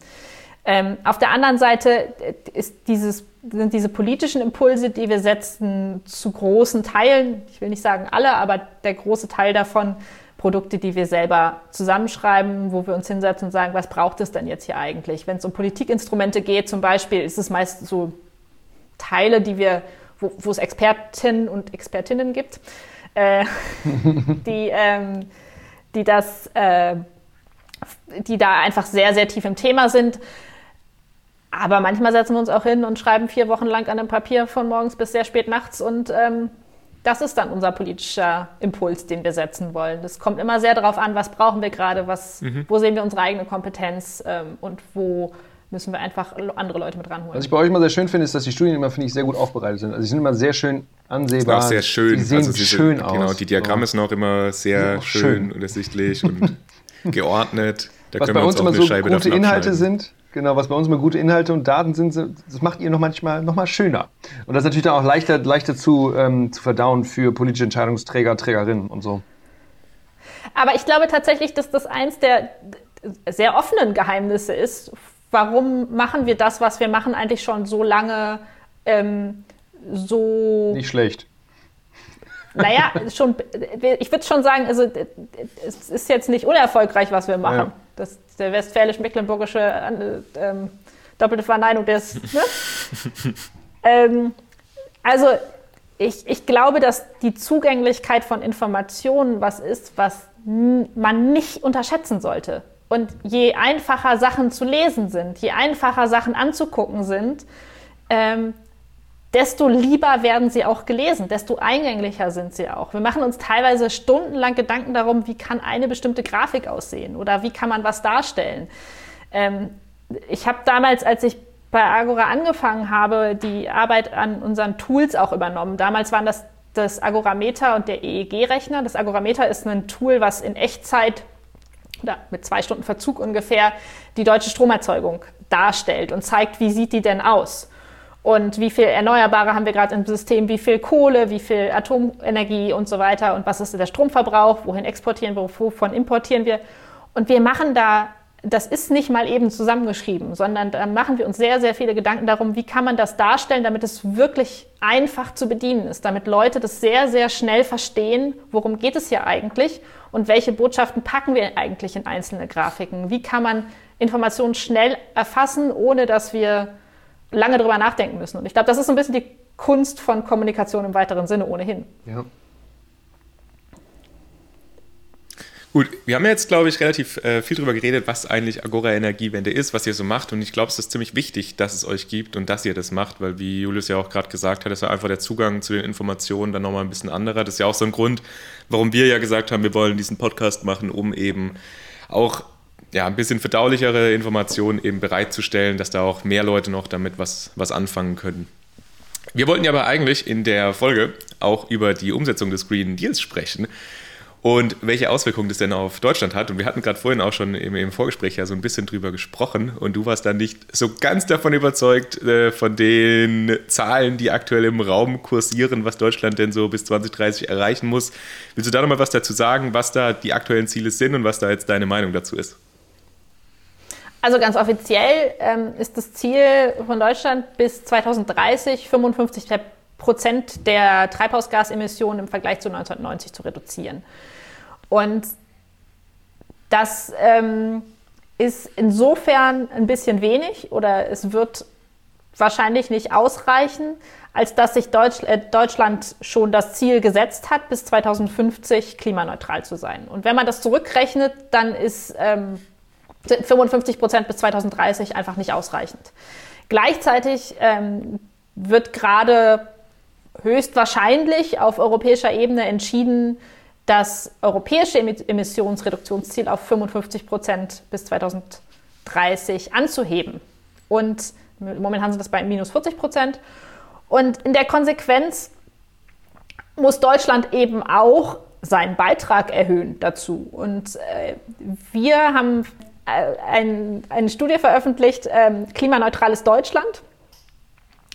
Ähm, auf der anderen Seite äh, dieses, sind diese politischen Impulse, die wir setzen, zu großen Teilen, ich will nicht sagen alle, aber der große Teil davon, Produkte, die wir selber zusammenschreiben, wo wir uns hinsetzen und sagen, was braucht es denn jetzt hier eigentlich? Wenn es um Politikinstrumente geht, zum Beispiel, ist es meist so Teile, die wir, wo, wo es Expertinnen und Expertinnen gibt, äh, <laughs> die, ähm, die das, äh, die da einfach sehr, sehr tief im Thema sind. Aber manchmal setzen wir uns auch hin und schreiben vier Wochen lang an einem Papier von morgens bis sehr spät nachts und ähm, das ist dann unser politischer Impuls, den wir setzen wollen. Das kommt immer sehr darauf an, was brauchen wir gerade, was, mhm. wo sehen wir unsere eigene Kompetenz ähm, und wo müssen wir einfach andere Leute mit ranholen. Was ich bei euch immer sehr schön finde, ist, dass die Studien immer, finde ich, sehr gut aufbereitet sind. Also sie sind immer sehr schön ansehbar. Ist auch sehr schön. Sie sehen also schön aus. Genau, die Diagramme sind auch immer sehr schön, schön und ersichtlich und <laughs> geordnet. Da was bei uns, uns immer so Scheibe gute Inhalte sind, Genau, was bei uns immer gute Inhalte und Daten sind, das macht ihr noch manchmal noch mal schöner. Und das ist natürlich dann auch leichter, leichter zu, ähm, zu verdauen für politische Entscheidungsträger, Trägerinnen und so. Aber ich glaube tatsächlich, dass das eins der sehr offenen Geheimnisse ist. Warum machen wir das, was wir machen, eigentlich schon so lange ähm, so. Nicht schlecht. Naja, schon, ich würde schon sagen, also es ist jetzt nicht unerfolgreich, was wir machen. Ja. Das, der westfälisch-mecklenburgische äh, ähm, doppelte Verneinung des. Ne? <laughs> ähm, also ich, ich glaube, dass die Zugänglichkeit von Informationen was ist, was man nicht unterschätzen sollte. Und je einfacher Sachen zu lesen sind, je einfacher Sachen anzugucken sind, ähm, desto lieber werden sie auch gelesen, desto eingänglicher sind sie auch. Wir machen uns teilweise stundenlang Gedanken darum, wie kann eine bestimmte Grafik aussehen oder wie kann man was darstellen. Ähm, ich habe damals, als ich bei Agora angefangen habe, die Arbeit an unseren Tools auch übernommen. Damals waren das das Agorameter und der EEG-Rechner. Das Agorameter ist ein Tool, was in Echtzeit oder mit zwei Stunden Verzug ungefähr die deutsche Stromerzeugung darstellt und zeigt, wie sieht die denn aus und wie viel Erneuerbare haben wir gerade im System, wie viel Kohle, wie viel Atomenergie? Und so weiter? Und was ist der Stromverbrauch, wohin exportieren wir, wovon importieren wir. Und wir machen da, das ist nicht mal eben zusammengeschrieben, sondern da machen wir uns sehr, sehr viele Gedanken darum, wie kann man das darstellen, damit es wirklich einfach zu bedienen ist, damit Leute das sehr, sehr schnell verstehen, worum geht es hier eigentlich und welche Botschaften packen wir eigentlich in einzelne Grafiken. Wie kann man Informationen schnell erfassen, ohne dass wir lange drüber nachdenken müssen. Und ich glaube, das ist so ein bisschen die Kunst von Kommunikation im weiteren Sinne ohnehin. Ja. Gut, wir haben jetzt, glaube ich, relativ äh, viel darüber geredet, was eigentlich Agora Energiewende ist, was ihr so macht. Und ich glaube, es ist ziemlich wichtig, dass es euch gibt und dass ihr das macht, weil, wie Julius ja auch gerade gesagt hat, ist ja einfach der Zugang zu den Informationen dann nochmal ein bisschen anderer. Das ist ja auch so ein Grund, warum wir ja gesagt haben, wir wollen diesen Podcast machen, um eben auch ja, ein bisschen verdaulichere Informationen eben bereitzustellen, dass da auch mehr Leute noch damit was, was anfangen können. Wir wollten ja aber eigentlich in der Folge auch über die Umsetzung des Green Deals sprechen und welche Auswirkungen das denn auf Deutschland hat. Und wir hatten gerade vorhin auch schon im, im, Vorgespräch ja so ein bisschen drüber gesprochen und du warst dann nicht so ganz davon überzeugt äh, von den Zahlen, die aktuell im Raum kursieren, was Deutschland denn so bis 2030 erreichen muss. Willst du da nochmal was dazu sagen, was da die aktuellen Ziele sind und was da jetzt deine Meinung dazu ist? Also ganz offiziell ähm, ist das Ziel von Deutschland bis 2030 55 Prozent der Treibhausgasemissionen im Vergleich zu 1990 zu reduzieren. Und das ähm, ist insofern ein bisschen wenig oder es wird wahrscheinlich nicht ausreichen, als dass sich Deutsch, äh, Deutschland schon das Ziel gesetzt hat, bis 2050 klimaneutral zu sein. Und wenn man das zurückrechnet, dann ist ähm, 55 Prozent bis 2030 einfach nicht ausreichend. Gleichzeitig ähm, wird gerade höchstwahrscheinlich auf europäischer Ebene entschieden, das europäische Emissionsreduktionsziel auf 55 Prozent bis 2030 anzuheben. Und momentan sind das bei minus 40 Prozent. Und in der Konsequenz muss Deutschland eben auch seinen Beitrag erhöhen dazu. Und äh, wir haben ein, eine Studie veröffentlicht, ähm, Klimaneutrales Deutschland,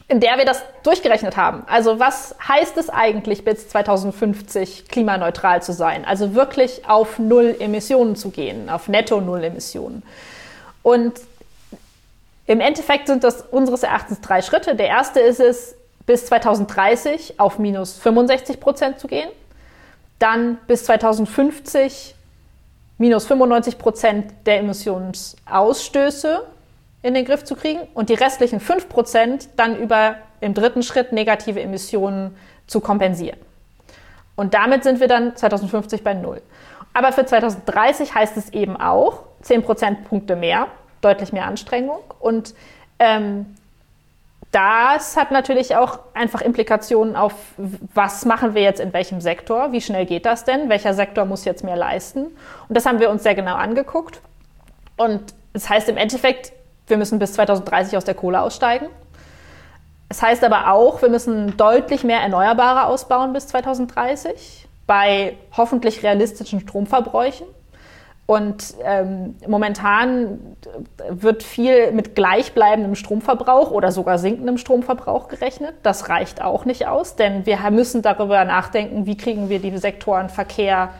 in der wir das durchgerechnet haben. Also was heißt es eigentlich, bis 2050 klimaneutral zu sein? Also wirklich auf Null Emissionen zu gehen, auf Netto Null Emissionen. Und im Endeffekt sind das unseres Erachtens drei Schritte. Der erste ist es, bis 2030 auf minus 65 Prozent zu gehen. Dann bis 2050 minus 95 Prozent der Emissionsausstöße in den Griff zu kriegen und die restlichen 5 Prozent dann über im dritten Schritt negative Emissionen zu kompensieren. Und damit sind wir dann 2050 bei Null. Aber für 2030 heißt es eben auch 10 Prozentpunkte mehr, deutlich mehr Anstrengung. Und ähm, das hat natürlich auch einfach Implikationen auf, was machen wir jetzt in welchem Sektor, wie schnell geht das denn, welcher Sektor muss jetzt mehr leisten. Und das haben wir uns sehr genau angeguckt. Und das heißt im Endeffekt, wir müssen bis 2030 aus der Kohle aussteigen. Es das heißt aber auch, wir müssen deutlich mehr Erneuerbare ausbauen bis 2030 bei hoffentlich realistischen Stromverbräuchen. Und ähm, momentan wird viel mit gleichbleibendem Stromverbrauch oder sogar sinkendem Stromverbrauch gerechnet. Das reicht auch nicht aus, denn wir müssen darüber nachdenken, wie kriegen wir die Sektoren Verkehr,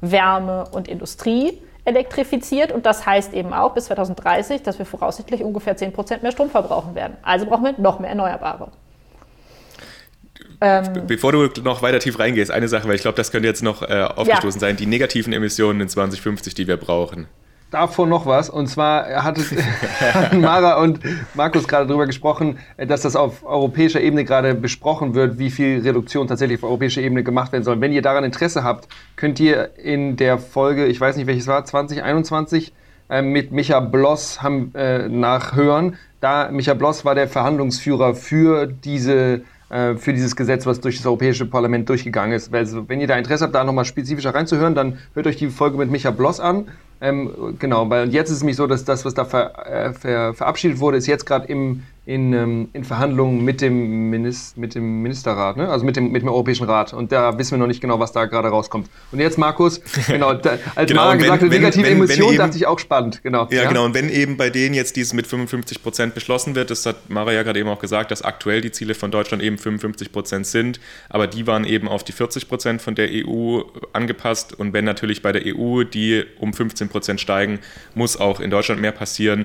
Wärme und Industrie elektrifiziert. Und das heißt eben auch bis 2030, dass wir voraussichtlich ungefähr 10 Prozent mehr Strom verbrauchen werden. Also brauchen wir noch mehr Erneuerbare. Ähm, Bevor du noch weiter tief reingehst, eine Sache, weil ich glaube, das könnte jetzt noch äh, aufgestoßen ja. sein, die negativen Emissionen in 2050, die wir brauchen. Davor noch was, und zwar hat <laughs> <laughs> Mara und Markus gerade darüber gesprochen, dass das auf europäischer Ebene gerade besprochen wird, wie viel Reduktion tatsächlich auf europäischer Ebene gemacht werden soll. Wenn ihr daran Interesse habt, könnt ihr in der Folge, ich weiß nicht welches war, 2021, äh, mit Micha Bloss haben, äh, nachhören. Da Micha Bloss war der Verhandlungsführer für diese äh, für dieses Gesetz, was durch das Europäische Parlament durchgegangen ist. Also, wenn ihr da Interesse habt, da nochmal spezifischer reinzuhören, dann hört euch die Folge mit Micha Bloss an. Ähm, genau, weil jetzt ist es nämlich so, dass das, was da ver, äh, ver, verabschiedet wurde, ist jetzt gerade im in, ähm, in Verhandlungen mit dem, Minis mit dem Ministerrat, ne? also mit dem, mit dem Europäischen Rat. Und da wissen wir noch nicht genau, was da gerade rauskommt. Und jetzt, Markus, <laughs> genau, da, als genau, Mara gesagt hat, negative wenn, Emotion, dachte ich auch spannend. Genau. Ja, ja, genau. Und wenn eben bei denen jetzt dieses mit 55 Prozent beschlossen wird, das hat Mara ja gerade eben auch gesagt, dass aktuell die Ziele von Deutschland eben 55 Prozent sind, aber die waren eben auf die 40 Prozent von der EU angepasst. Und wenn natürlich bei der EU die um 15 Prozent steigen, muss auch in Deutschland mehr passieren.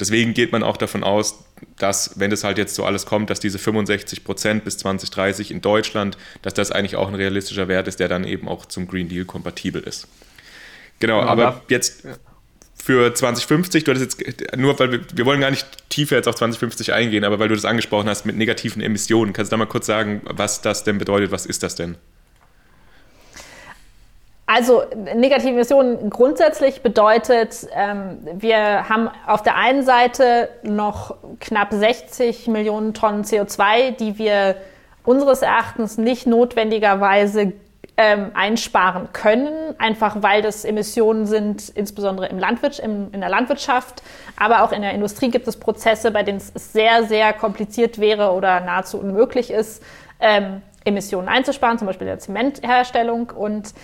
Deswegen geht man auch davon aus, dass, wenn das halt jetzt so alles kommt, dass diese 65 Prozent bis 2030 in Deutschland, dass das eigentlich auch ein realistischer Wert ist, der dann eben auch zum Green Deal kompatibel ist. Genau, ja, aber jetzt für 2050, du hattest jetzt, nur weil wir, wir wollen gar nicht tiefer jetzt auf 2050 eingehen, aber weil du das angesprochen hast mit negativen Emissionen, kannst du da mal kurz sagen, was das denn bedeutet, was ist das denn? Also negative Emissionen grundsätzlich bedeutet, ähm, wir haben auf der einen Seite noch knapp 60 Millionen Tonnen CO2, die wir unseres Erachtens nicht notwendigerweise ähm, einsparen können, einfach weil das Emissionen sind, insbesondere im Landwirts im, in der Landwirtschaft, aber auch in der Industrie gibt es Prozesse, bei denen es sehr, sehr kompliziert wäre oder nahezu unmöglich ist, ähm, Emissionen einzusparen, zum Beispiel der Zementherstellung. Und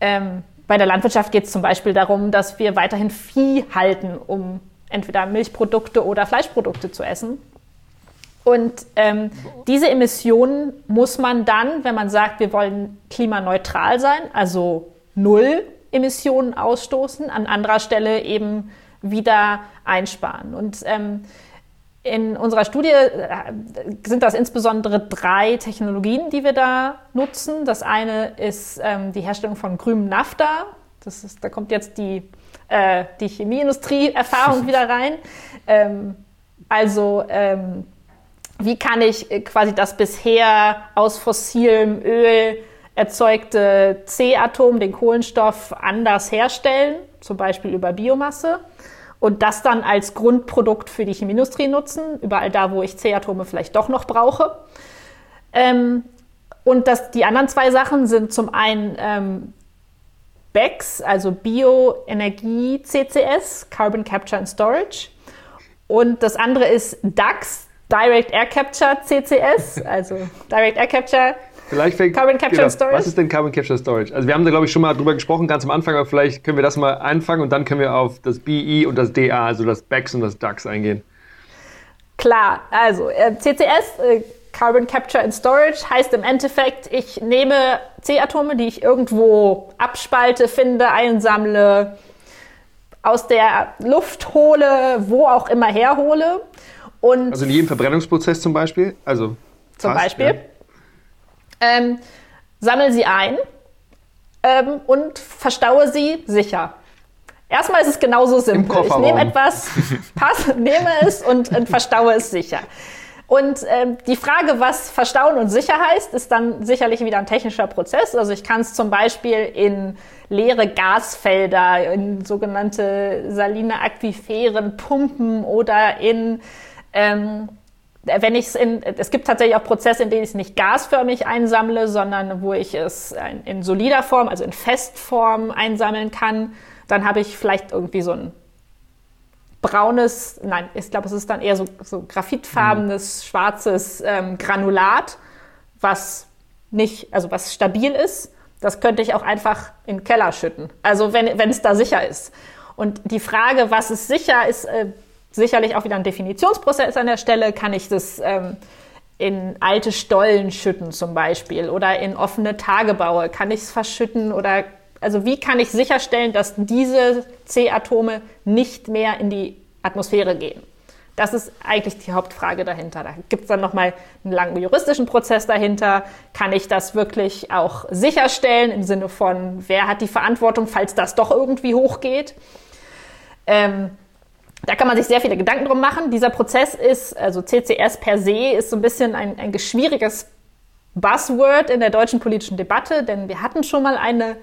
ähm, bei der Landwirtschaft geht es zum Beispiel darum, dass wir weiterhin Vieh halten, um entweder Milchprodukte oder Fleischprodukte zu essen. Und ähm, diese Emissionen muss man dann, wenn man sagt, wir wollen klimaneutral sein, also null Emissionen ausstoßen, an anderer Stelle eben wieder einsparen. Und ähm, in unserer Studie äh, sind das insbesondere drei Technologien, die wir da nutzen. Das eine ist ähm, die Herstellung von grünem Nafta. Das ist, da kommt jetzt die, äh, die Chemieindustrie-Erfahrung <laughs> wieder rein. Ähm, also ähm, wie kann ich äh, quasi das bisher aus fossilem Öl erzeugte C-Atom, den Kohlenstoff, anders herstellen, zum Beispiel über Biomasse und das dann als Grundprodukt für die Chemieindustrie nutzen, überall da, wo ich C-Atome vielleicht doch noch brauche. Ähm, und das, die anderen zwei Sachen sind zum einen ähm, BECS, also Bioenergie CCS, Carbon Capture and Storage. Und das andere ist DAX, Direct Air Capture CCS, also Direct Air Capture. Vielleicht fängt, Carbon Capture genau, Storage. Was ist denn Carbon Capture Storage? Also wir haben da glaube ich schon mal drüber gesprochen, ganz am Anfang, aber vielleicht können wir das mal anfangen und dann können wir auf das BI und das DA, also das BEX und das DAX eingehen. Klar, also äh, CCS, äh, Carbon Capture and Storage, heißt im Endeffekt, ich nehme C-Atome, die ich irgendwo abspalte, finde, einsammle, aus der Luft hole, wo auch immer herhole. Und Also in jedem Verbrennungsprozess zum Beispiel? Also zum fast, Beispiel. ja. Ähm, sammle sie ein ähm, und verstaue sie sicher. Erstmal ist es genauso simpel. Ich nehme etwas, <laughs> pass, nehme es und, und verstaue es sicher. Und ähm, die Frage, was Verstauen und sicher heißt, ist dann sicherlich wieder ein technischer Prozess. Also ich kann es zum Beispiel in leere Gasfelder, in sogenannte saline Aquiferen pumpen oder in ähm, wenn ich es in, es gibt tatsächlich auch Prozesse, in denen ich es nicht gasförmig einsammle, sondern wo ich es in, solider Form, also in Festform einsammeln kann. Dann habe ich vielleicht irgendwie so ein braunes, nein, ich glaube, es ist dann eher so, so graphitfarbenes, schwarzes ähm, Granulat, was nicht, also was stabil ist. Das könnte ich auch einfach in den Keller schütten. Also wenn wenn es da sicher ist. Und die Frage, was ist sicher, ist äh, sicherlich auch wieder ein Definitionsprozess an der Stelle. Kann ich das ähm, in alte Stollen schütten zum Beispiel oder in offene Tagebaue? Kann ich es verschütten oder also wie kann ich sicherstellen, dass diese C-Atome nicht mehr in die Atmosphäre gehen? Das ist eigentlich die Hauptfrage dahinter. Da gibt es dann nochmal einen langen juristischen Prozess dahinter. Kann ich das wirklich auch sicherstellen im Sinne von, wer hat die Verantwortung, falls das doch irgendwie hochgeht? Ähm, da kann man sich sehr viele Gedanken drum machen. Dieser Prozess ist, also CCS per se, ist so ein bisschen ein, ein schwieriges Buzzword in der deutschen politischen Debatte, denn wir hatten schon mal eine,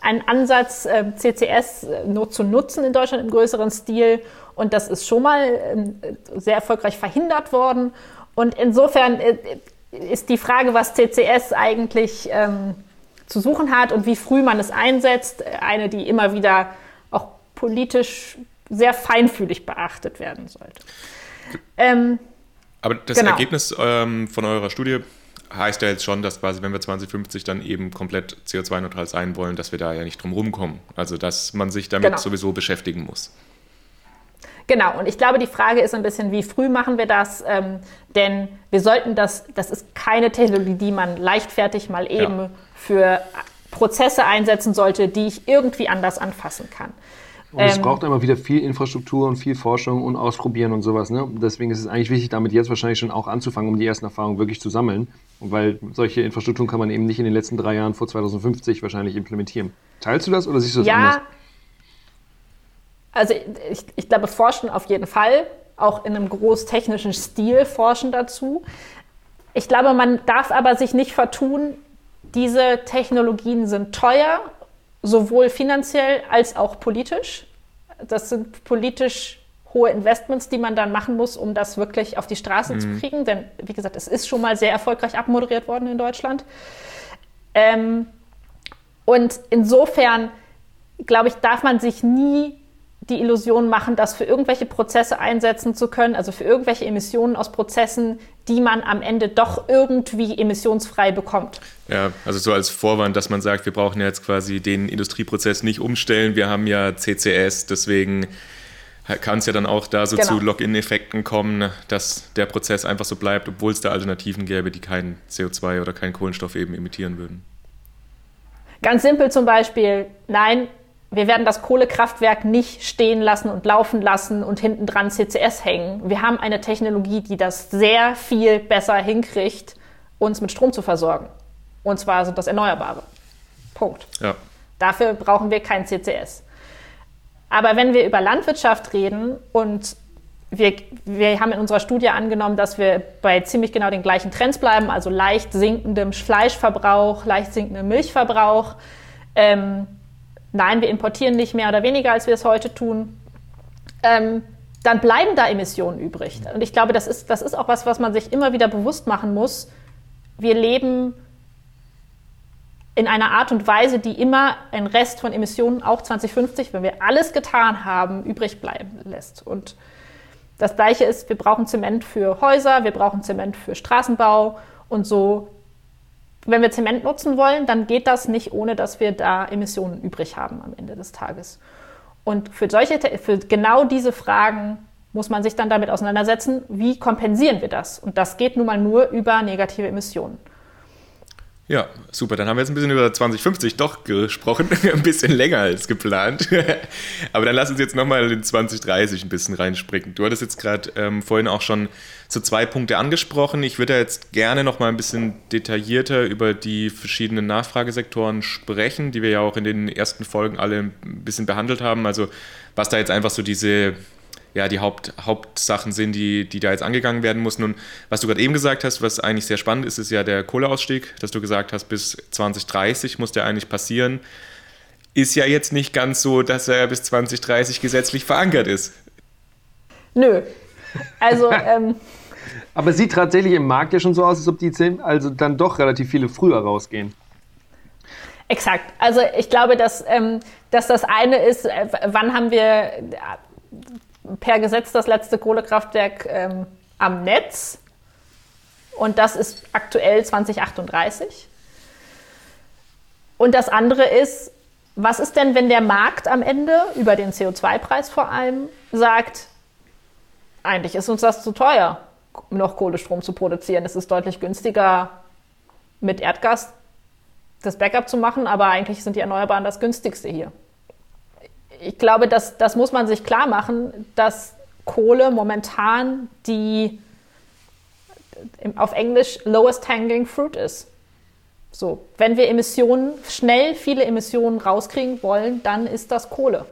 einen Ansatz, äh, CCS äh, nur zu nutzen in Deutschland im größeren Stil. Und das ist schon mal ähm, sehr erfolgreich verhindert worden. Und insofern äh, ist die Frage, was CCS eigentlich ähm, zu suchen hat und wie früh man es einsetzt, eine, die immer wieder auch politisch sehr feinfühlig beachtet werden sollte. Ähm, Aber das Genau. Ergebnis ähm, von eurer Studie heißt ja jetzt schon, dass quasi, wenn wir 2050 dann eben komplett CO2-neutral sein wollen, dass wir da ja nicht drum rumkommen. Also, dass man sich damit Genau. sowieso beschäftigen muss. Genau, und ich glaube, die Frage ist ein bisschen, wie früh machen wir das? Ähm, denn wir sollten das, das ist keine Technologie, die man leichtfertig mal eben Ja. für Prozesse einsetzen sollte, die ich irgendwie anders anfassen kann. Und es Ähm, braucht immer wieder viel Infrastruktur und viel Forschung und Ausprobieren und sowas. Ne? Deswegen ist es eigentlich wichtig, damit jetzt wahrscheinlich schon auch anzufangen, um die ersten Erfahrungen wirklich zu sammeln. Weil solche Infrastrukturen kann man eben nicht in den letzten drei Jahren vor 2050 wahrscheinlich implementieren. Teilst du das oder siehst du das anders? Ja, also ich, ich glaube, forschen auf jeden Fall, auch in einem großtechnischen Stil forschen dazu. Ich glaube, man darf aber sich nicht vertun, diese Technologien sind teuer, sowohl finanziell als auch politisch. Das sind politisch hohe Investments, die man dann machen muss, um das wirklich auf die Straße zu kriegen. Denn, wie gesagt, es ist schon mal sehr erfolgreich abmoderiert worden in Deutschland. Ähm, und insofern, glaube ich, darf man sich nie die Illusion machen, das für irgendwelche Prozesse einsetzen zu können, also für irgendwelche Emissionen aus Prozessen, die man am Ende doch irgendwie emissionsfrei bekommt. Ja, also so als Vorwand, dass man sagt, wir brauchen jetzt quasi den Industrieprozess nicht umstellen, wir haben ja CCS, deswegen kann es ja dann auch da so Genau. zu Login-Effekten kommen, dass der Prozess einfach so bleibt, obwohl es da Alternativen gäbe, die kein CO2 oder keinen Kohlenstoff eben emittieren würden. Ganz simpel zum Beispiel, nein, wir werden das Kohlekraftwerk nicht stehen lassen und laufen lassen und hinten dran CCS hängen. Wir haben eine Technologie, die das sehr viel besser hinkriegt, uns mit Strom zu versorgen. Und zwar sind das Erneuerbare. Punkt. Ja. Dafür brauchen wir kein CCS. Aber wenn wir über Landwirtschaft reden und wir, wir haben in unserer Studie angenommen, dass wir bei ziemlich genau den gleichen Trends bleiben, also leicht sinkendem Fleischverbrauch, leicht sinkendem Milchverbrauch. Ähm, nein, wir importieren nicht mehr oder weniger, als wir es heute tun. Ähm, dann bleiben da Emissionen übrig. Und ich glaube, das ist, das ist auch was, was man sich immer wieder bewusst machen muss. Wir leben in einer Art und Weise, die immer einen Rest von Emissionen, auch 2050, wenn wir alles getan haben, übrig bleiben lässt. Und das Gleiche ist, wir brauchen Zement für Häuser, wir brauchen Zement für Straßenbau und so. Wenn wir Zement nutzen wollen, dann geht das nicht, ohne dass wir da Emissionen übrig haben am Ende des Tages. Und für, solche, für genau diese Fragen muss man sich dann damit auseinandersetzen, wie kompensieren wir das? Und das geht nun mal nur über negative Emissionen. Ja, super. Dann haben wir jetzt ein bisschen über 2050 doch gesprochen. <laughs> ein bisschen länger als geplant. <laughs> Aber dann lass uns jetzt nochmal in 2030 ein bisschen reinspringen. Du hattest jetzt gerade ähm, vorhin auch schon so zwei Punkte angesprochen. Ich würde jetzt gerne nochmal ein bisschen detaillierter über die verschiedenen Nachfragesektoren sprechen, die wir ja auch in den ersten Folgen alle ein bisschen behandelt haben. Also was da jetzt einfach so diese ja, die Haupt, Hauptsachen sind, die, die da jetzt angegangen werden müssen. Und was du gerade eben gesagt hast, was eigentlich sehr spannend ist, ist ja der Kohleausstieg, dass du gesagt hast, bis 2030 muss der eigentlich passieren. Ist ja jetzt nicht ganz so, dass er bis 2030 gesetzlich verankert ist. Nö. Also. <laughs> ähm, Aber es sieht tatsächlich im Markt ja schon so aus, als ob die also dann doch relativ viele früher rausgehen. Exakt. Also ich glaube, dass, ähm, dass das eine ist, äh, wann haben wir per Gesetz das letzte Kohlekraftwerk ähm, am Netz. Und das ist aktuell 2038. Und das andere ist, was ist denn, wenn der Markt am Ende über den CO2-Preis vor allem sagt, eigentlich ist uns das zu teuer, noch Kohlestrom zu produzieren. Es ist deutlich günstiger, mit Erdgas das Backup zu machen, aber eigentlich sind die Erneuerbaren das günstigste hier ich glaube, das, das muss man sich klar machen, dass Kohle momentan die auf Englisch lowest hanging fruit ist. So, wenn wir Emissionen, schnell viele Emissionen rauskriegen wollen, dann ist das Kohle.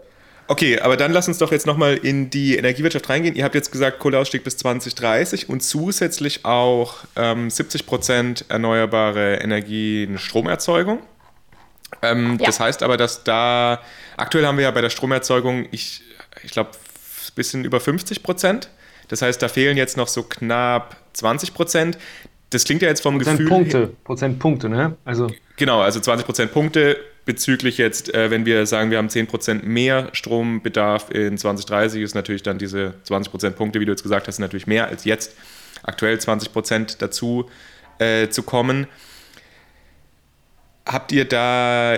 Okay, aber dann lass uns doch jetzt nochmal in die Energiewirtschaft reingehen. Ihr habt jetzt gesagt, Kohleausstieg bis 2030 und zusätzlich auch ähm, 70 Prozent erneuerbare Energien Stromerzeugung. Ähm, ja. Das heißt aber, dass da, aktuell haben wir ja bei der Stromerzeugung, ich, ich glaube, ein bisschen über 50 Prozent. Das heißt, da fehlen jetzt noch so knapp 20 Prozent. Das klingt ja jetzt vom Prozent Gefühl. Punkte, Prozentpunkte, ne? Also genau, also 20 Prozent Punkte bezüglich jetzt, äh, wenn wir sagen, wir haben 10 Prozent mehr Strombedarf in 2030, ist natürlich dann diese 20 Prozent Punkte, wie du jetzt gesagt hast, natürlich mehr als jetzt aktuell 20 Prozent dazu äh, zu kommen. Habt ihr da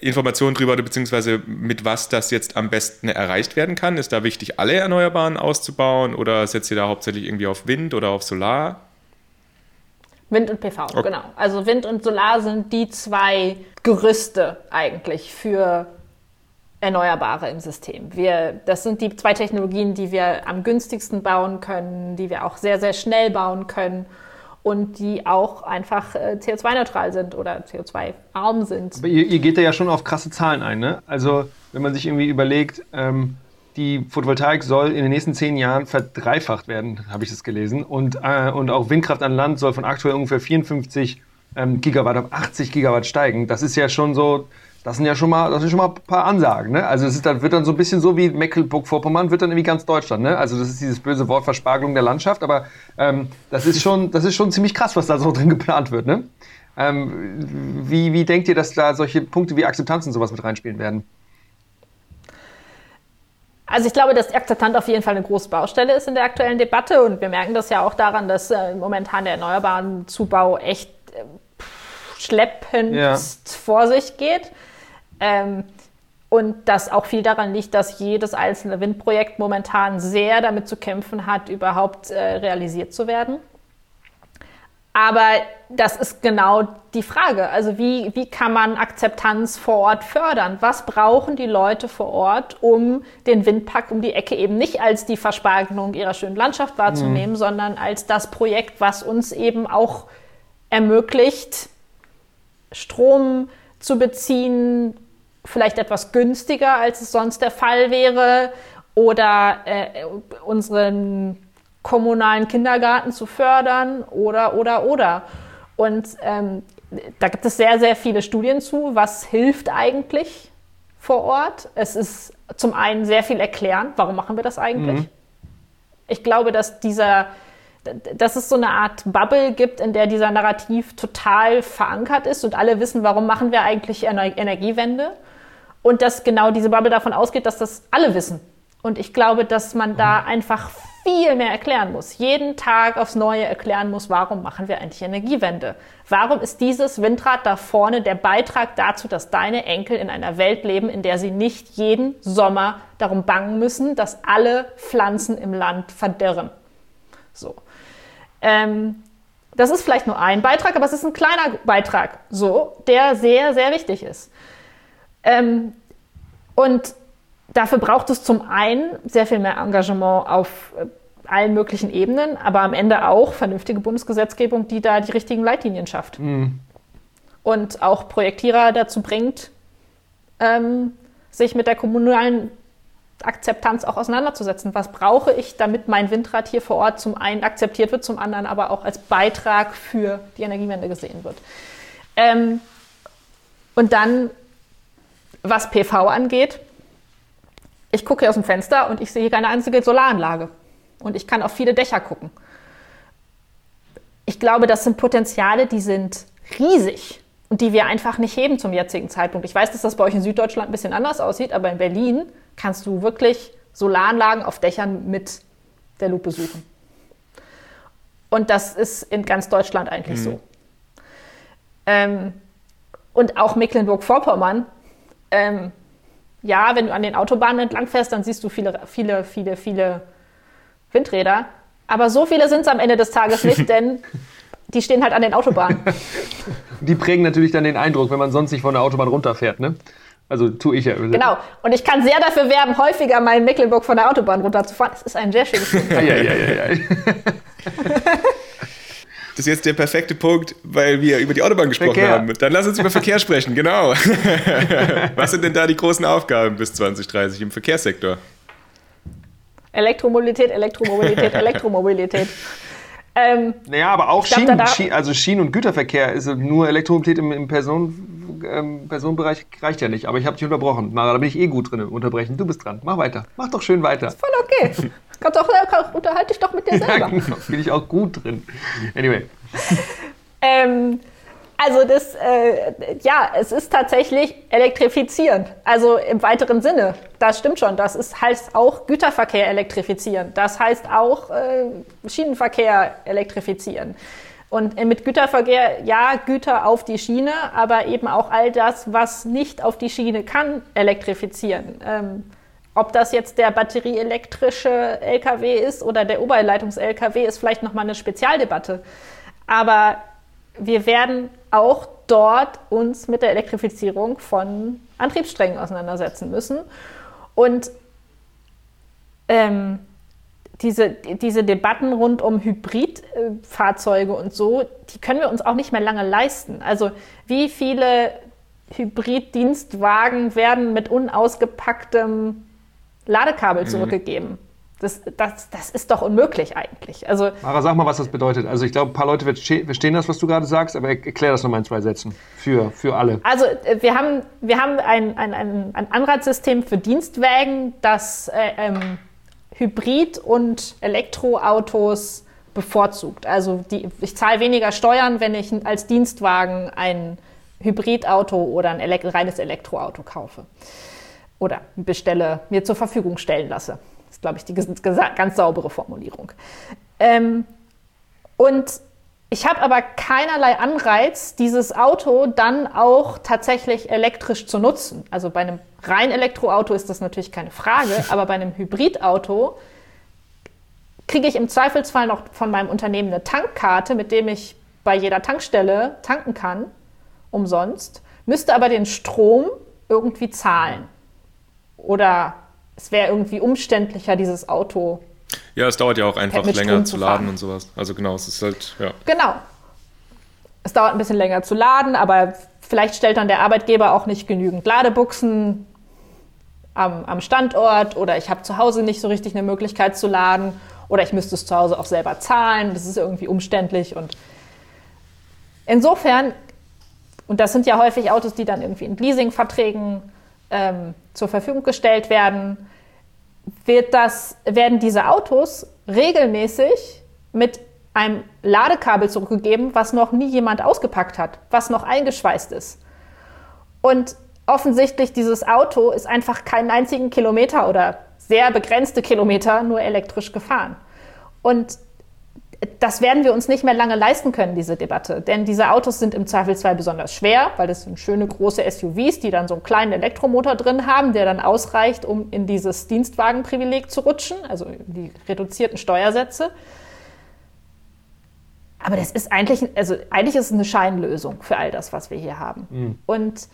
Informationen drüber, beziehungsweise mit was das jetzt am besten erreicht werden kann? Ist da wichtig, alle Erneuerbaren auszubauen oder setzt ihr da hauptsächlich irgendwie auf Wind oder auf Solar? Wind und PV, okay. genau. Also Wind und Solar sind die zwei Gerüste eigentlich für Erneuerbare im System. Wir, das sind die zwei Technologien, die wir am günstigsten bauen können, die wir auch sehr, sehr schnell bauen können und die auch einfach äh, CO2-neutral sind oder CO2-arm sind. Aber ihr, ihr, geht da ja schon auf krasse Zahlen ein, ne? Also wenn man sich irgendwie überlegt, ähm, die Photovoltaik soll in den nächsten zehn Jahren verdreifacht werden, habe ich das gelesen. Und, äh, und auch Windkraft an Land soll von aktuell ungefähr 54 ähm, Gigawatt auf 80 Gigawatt steigen. Das ist ja schon so, das sind ja schon mal, das sind schon mal ein paar Ansagen. Ne? Also es dann, wird dann so ein bisschen so wie Mecklenburg-Vorpommern, wird dann irgendwie ganz Deutschland. Ne? Also das ist dieses böse Wort Verspargelung der Landschaft, aber ähm, das, ist schon, das ist schon ziemlich krass, was da so drin geplant wird. Ne? Ähm, wie, wie denkt ihr, dass da solche Punkte wie Akzeptanz und sowas mit reinspielen werden? Also ich glaube, dass Akzeptanz auf jeden Fall eine große Baustelle ist in der aktuellen Debatte und wir merken das ja auch daran, dass äh, momentan der erneuerbaren Zubau echt äh, schleppend ja. vor sich geht. Ähm, und das auch viel daran liegt, dass jedes einzelne Windprojekt momentan sehr damit zu kämpfen hat, überhaupt äh, realisiert zu werden. Aber das ist genau die Frage. Also wie, wie kann man Akzeptanz vor Ort fördern? Was brauchen die Leute vor Ort, um den Windpark um die Ecke eben nicht als die Verspargelung ihrer schönen Landschaft wahrzunehmen, mhm. sondern als das Projekt, was uns eben auch ermöglicht, Strom zu beziehen, vielleicht etwas günstiger, als es sonst der Fall wäre, oder äh, unseren kommunalen Kindergarten zu fördern, oder, oder, oder. Und ähm, da gibt es sehr, sehr viele Studien zu, was hilft eigentlich vor Ort. Es ist zum einen sehr viel erklären, warum machen wir das eigentlich. Mhm. Ich glaube, dass dieser, dass es so eine Art Bubble gibt, in der dieser Narrativ total verankert ist und alle wissen, warum machen wir eigentlich Ener Energiewende. Und dass genau diese Bubble davon ausgeht, dass das alle wissen. Und ich glaube, dass man da einfach viel mehr erklären muss, jeden Tag aufs Neue erklären muss, warum machen wir eigentlich Energiewende? Warum ist dieses Windrad da vorne der Beitrag dazu, dass deine Enkel in einer Welt leben, in der sie nicht jeden Sommer darum bangen müssen, dass alle Pflanzen im Land verdirren? So. Ähm, das ist vielleicht nur ein Beitrag, aber es ist ein kleiner Beitrag, so, der sehr, sehr wichtig ist. Ähm, und dafür braucht es zum einen sehr viel mehr Engagement auf äh, allen möglichen Ebenen, aber am Ende auch vernünftige Bundesgesetzgebung, die da die richtigen Leitlinien schafft. Mhm. Und auch Projektierer dazu bringt, ähm, sich mit der kommunalen Akzeptanz auch auseinanderzusetzen. Was brauche ich, damit mein Windrad hier vor Ort zum einen akzeptiert wird, zum anderen aber auch als Beitrag für die Energiewende gesehen wird. Ähm, und dann, was PV angeht, ich gucke hier aus dem Fenster und ich sehe hier keine einzige Solaranlage. Und ich kann auf viele Dächer gucken. Ich glaube, das sind Potenziale, die sind riesig und die wir einfach nicht heben zum jetzigen Zeitpunkt. Ich weiß, dass das bei euch in Süddeutschland ein bisschen anders aussieht, aber in Berlin kannst du wirklich Solaranlagen auf Dächern mit der Lupe suchen. Und das ist in ganz Deutschland eigentlich mhm. so. Ähm, und auch Mecklenburg-Vorpommern ähm, ja, wenn du an den Autobahnen entlang fährst, dann siehst du viele, viele, viele, viele Windräder. Aber so viele sind es am Ende des Tages nicht, <laughs> denn die stehen halt an den Autobahnen. <laughs> Die prägen natürlich dann den Eindruck, wenn man sonst nicht von der Autobahn runterfährt, ne? Also tue ich ja. Genau. Und ich kann sehr dafür werben, häufiger mal in Mecklenburg von der Autobahn runterzufahren. Es ist ein sehr schönes Ding. <laughs> ja, ja, ja, ja. Das ist jetzt der perfekte Punkt, weil wir über die Autobahn gesprochen Verkehr. haben. Dann lass uns über Verkehr sprechen, genau. <laughs> Was sind denn da die großen Aufgaben bis 2030 im Verkehrssektor? Elektromobilität, Elektromobilität, <laughs> Elektromobilität. Ähm, naja, aber auch Schienen, glaub, Schienen, also Schienen- und Güterverkehr ist nur Elektromobilität im, im Person, ähm, Personenbereich reicht ja nicht. Aber ich habe dich unterbrochen. Mara, da bin ich eh gut drin. Unterbrechen. Du bist dran. Mach weiter. Mach doch schön weiter. Ist voll okay. <laughs> Kannst auch, unterhalte dich doch mit dir selber. Ja, genau. Bin ich auch gut drin. Anyway. <laughs> ähm, also das, äh, ja, es ist tatsächlich elektrifizierend. Also im weiteren Sinne. Das stimmt schon. Das ist, heißt auch Güterverkehr elektrifizieren. Das heißt auch äh, Schienenverkehr elektrifizieren. Und mit Güterverkehr, ja, Güter auf die Schiene, aber eben auch all das, was nicht auf die Schiene kann, elektrifizieren. Ähm, ob das jetzt der batterieelektrische LKW ist oder der Oberleitungs-LKW, ist vielleicht nochmal eine Spezialdebatte. Aber wir werden auch dort uns mit der Elektrifizierung von Antriebssträngen auseinandersetzen müssen. Und ähm, diese, diese Debatten rund um Hybridfahrzeuge und so, die können wir uns auch nicht mehr lange leisten. Also wie viele Hybriddienstwagen werden mit unausgepacktem Ladekabel mhm. zurückgegeben. Das, das, das ist doch unmöglich eigentlich. Also, Mara, sag mal, was das bedeutet. Also ich glaube, ein paar Leute verstehen das, was du gerade sagst, aber erklär das nochmal in zwei Sätzen für, für alle. Also äh, wir haben, wir haben ein, ein, ein, ein Anreizsystem für Dienstwägen, das äh, ähm, Hybrid- und Elektroautos bevorzugt. Also die, ich zahle weniger Steuern, wenn ich als Dienstwagen ein Hybridauto oder ein Elekt reines Elektroauto kaufe oder bestelle, mir zur Verfügung stellen lasse. Das ist, glaube ich, die ganz saubere Formulierung. Ähm, und ich habe aber keinerlei Anreiz, dieses Auto dann auch tatsächlich elektrisch zu nutzen. Also bei einem rein Elektroauto ist das natürlich keine Frage, <laughs> aber bei einem Hybridauto kriege ich im Zweifelsfall noch von meinem Unternehmen eine Tankkarte, mit dem ich bei jeder Tankstelle tanken kann, umsonst, müsste aber den Strom irgendwie zahlen. Oder es wäre irgendwie umständlicher, dieses Auto. Ja, es dauert ja auch einfach länger zu laden und sowas. Also genau, es ist halt, ja. Genau. Es dauert ein bisschen länger zu laden, aber vielleicht stellt dann der Arbeitgeber auch nicht genügend Ladebuchsen am, am Standort oder ich habe zu Hause nicht so richtig eine Möglichkeit zu laden oder ich müsste es zu Hause auch selber zahlen. Das ist irgendwie umständlich und insofern, und das sind ja häufig Autos, die dann irgendwie in Leasingverträgen ähm, zur Verfügung gestellt werden, wird das, werden diese Autos regelmäßig mit einem Ladekabel zurückgegeben, was noch nie jemand ausgepackt hat, was noch eingeschweißt ist. Und offensichtlich dieses Auto ist einfach keinen einzigen Kilometer oder sehr begrenzte Kilometer nur elektrisch gefahren. Und das werden wir uns nicht mehr lange leisten können, diese Debatte. Denn diese Autos sind im Zweifelsfall besonders schwer, weil das sind schöne große SUVs, die dann so einen kleinen Elektromotor drin haben, der dann ausreicht, um in dieses Dienstwagenprivileg zu rutschen, also die reduzierten Steuersätze. Aber das ist eigentlich, also eigentlich ist es eine Scheinlösung für all das, was wir hier haben. Mhm. Und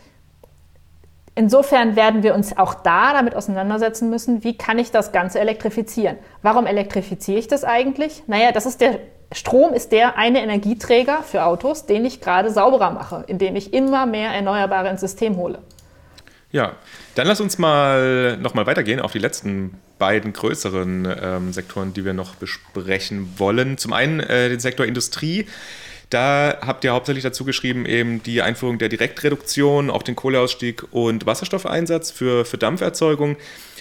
insofern werden wir uns auch da damit auseinandersetzen müssen, wie kann ich das Ganze elektrifizieren? Warum elektrifiziere ich das eigentlich? Naja, das ist der Strom ist der eine Energieträger für Autos, den ich gerade sauberer mache, indem ich immer mehr Erneuerbare ins System hole. Ja, dann lass uns mal nochmal weitergehen auf die letzten beiden größeren ähm, Sektoren, die wir noch besprechen wollen. Zum einen äh, den Sektor Industrie. Da habt ihr hauptsächlich dazu geschrieben, eben die Einführung der Direktreduktion, auch den Kohleausstieg und Wasserstoffeinsatz für, für Dampferzeugung.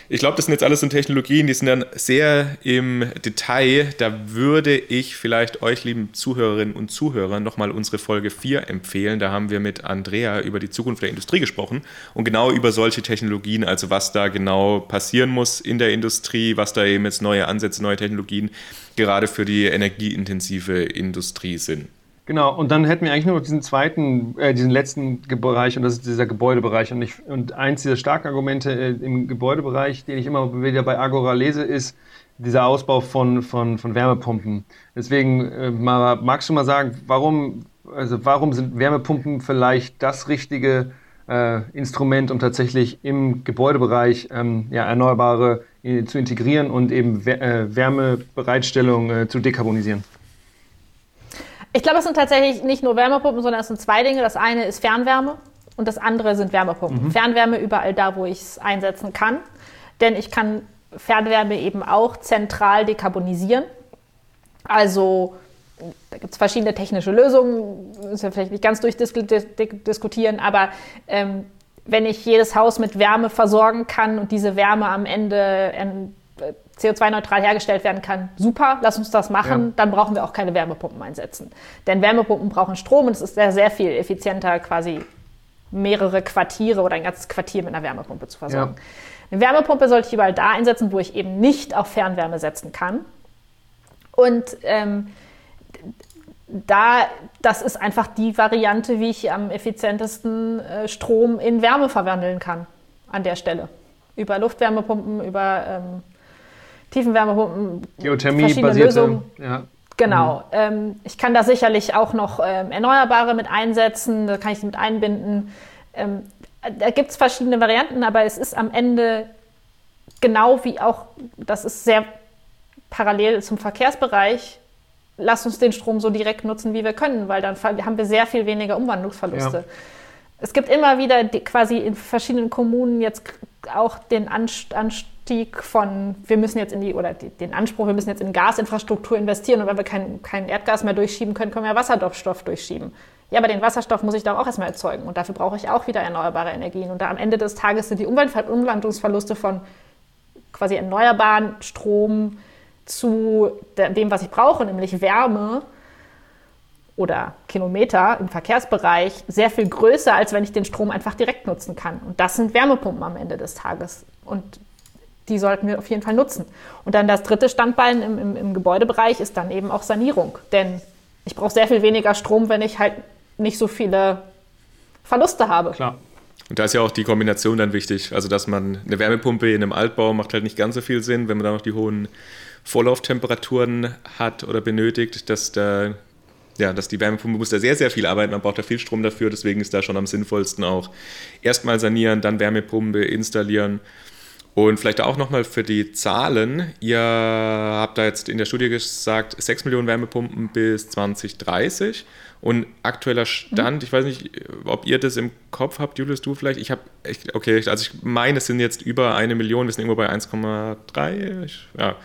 Ich glaube, das sind jetzt alles so Technologien, die sind dann sehr im Detail. Da würde ich vielleicht euch, lieben Zuhörerinnen und Zuhörer, nochmal unsere Folge 4 empfehlen. Da haben wir mit Andrea über die Zukunft der Industrie gesprochen und genau über solche Technologien, also was da genau passieren muss in der Industrie, was da eben jetzt neue Ansätze, neue Technologien gerade für die energieintensive Industrie sind. Genau, und dann hätten wir eigentlich nur noch diesen zweiten, äh, diesen letzten Bereich und das ist dieser Gebäudebereich. Und, ich, und eins dieser starken Argumente äh, im Gebäudebereich, den ich immer wieder bei Agora lese, ist dieser Ausbau von, von, von Wärmepumpen. Deswegen, äh, Mara, magst du mal sagen, warum, also warum sind Wärmepumpen vielleicht das richtige äh, Instrument, um tatsächlich im Gebäudebereich ähm, ja, Erneuerbare äh, zu integrieren und eben äh, Wärmebereitstellung zu dekarbonisieren? Ich glaube, es sind tatsächlich nicht nur Wärmepumpen, sondern es sind zwei Dinge. Das eine ist Fernwärme und das andere sind Wärmepumpen. Mhm. Fernwärme überall da, wo ich es einsetzen kann. Denn ich kann Fernwärme eben auch zentral dekarbonisieren. Also da gibt es verschiedene technische Lösungen, müssen wir vielleicht nicht ganz durchdiskutieren, aber ähm, wenn ich jedes Haus mit Wärme versorgen kann und diese Wärme am Ende CO2-neutral hergestellt werden kann, super, lass uns das machen, ja. dann brauchen wir auch keine Wärmepumpen einsetzen. Denn Wärmepumpen brauchen Strom und es ist sehr, sehr viel effizienter, quasi mehrere Quartiere oder ein ganzes Quartier mit einer Wärmepumpe zu versorgen. Ja. Eine Wärmepumpe sollte ich überall da einsetzen, wo ich eben nicht auf Fernwärme setzen kann. Und ähm, da, das ist einfach die Variante, wie ich am effizientesten äh, Strom in Wärme verwandeln kann an der Stelle. Über Luftwärmepumpen, über ähm, Tiefenwärmepumpen, Geothermie verschiedene Lösungen. Ja. Genau. Mhm. Ähm, ich kann da sicherlich auch noch ähm, Erneuerbare mit einsetzen, da kann ich sie mit einbinden. Ähm, da gibt es verschiedene Varianten, aber es ist am Ende genau wie auch, das ist sehr parallel zum Verkehrsbereich, lass uns den Strom so direkt nutzen, wie wir können, weil dann haben wir sehr viel weniger Umwandlungsverluste. Ja. Es gibt immer wieder die, quasi in verschiedenen Kommunen jetzt auch den Anstieg von, wir müssen jetzt in die, oder die, den Anspruch, wir müssen jetzt in Gasinfrastruktur investieren und wenn wir kein, kein Erdgas mehr durchschieben können, können wir Wasserstoff durchschieben. Ja, aber den Wasserstoff muss ich doch auch erstmal erzeugen und dafür brauche ich auch wieder erneuerbare Energien. Und da am Ende des Tages sind die Umwandlungsverluste von quasi erneuerbaren Strom zu dem, was ich brauche, nämlich Wärme, oder Kilometer im Verkehrsbereich sehr viel größer, als wenn ich den Strom einfach direkt nutzen kann. Und das sind Wärmepumpen am Ende des Tages. Und die sollten wir auf jeden Fall nutzen. Und dann das dritte Standbein im, im, im Gebäudebereich ist dann eben auch Sanierung. Denn ich brauche sehr viel weniger Strom, wenn ich halt nicht so viele Verluste habe. Klar. Und da ist ja auch die Kombination dann wichtig. Also, dass man eine Wärmepumpe in einem Altbau macht halt nicht ganz so viel Sinn, wenn man da noch die hohen Vorlauftemperaturen hat oder benötigt, dass da ja, dass die Wärmepumpe muss da sehr, sehr viel arbeiten, man braucht da viel Strom dafür, deswegen ist da schon am sinnvollsten auch erstmal sanieren, dann Wärmepumpe installieren. Und vielleicht auch nochmal für die Zahlen. Ihr habt da jetzt in der Studie gesagt, 6 Millionen Wärmepumpen bis 2030. Und aktueller Stand, mhm. ich weiß nicht, ob ihr das im Kopf habt, Julius, du vielleicht. Ich habe, okay, also ich meine, es sind jetzt über eine Million, wir sind irgendwo bei 1,3. Ja,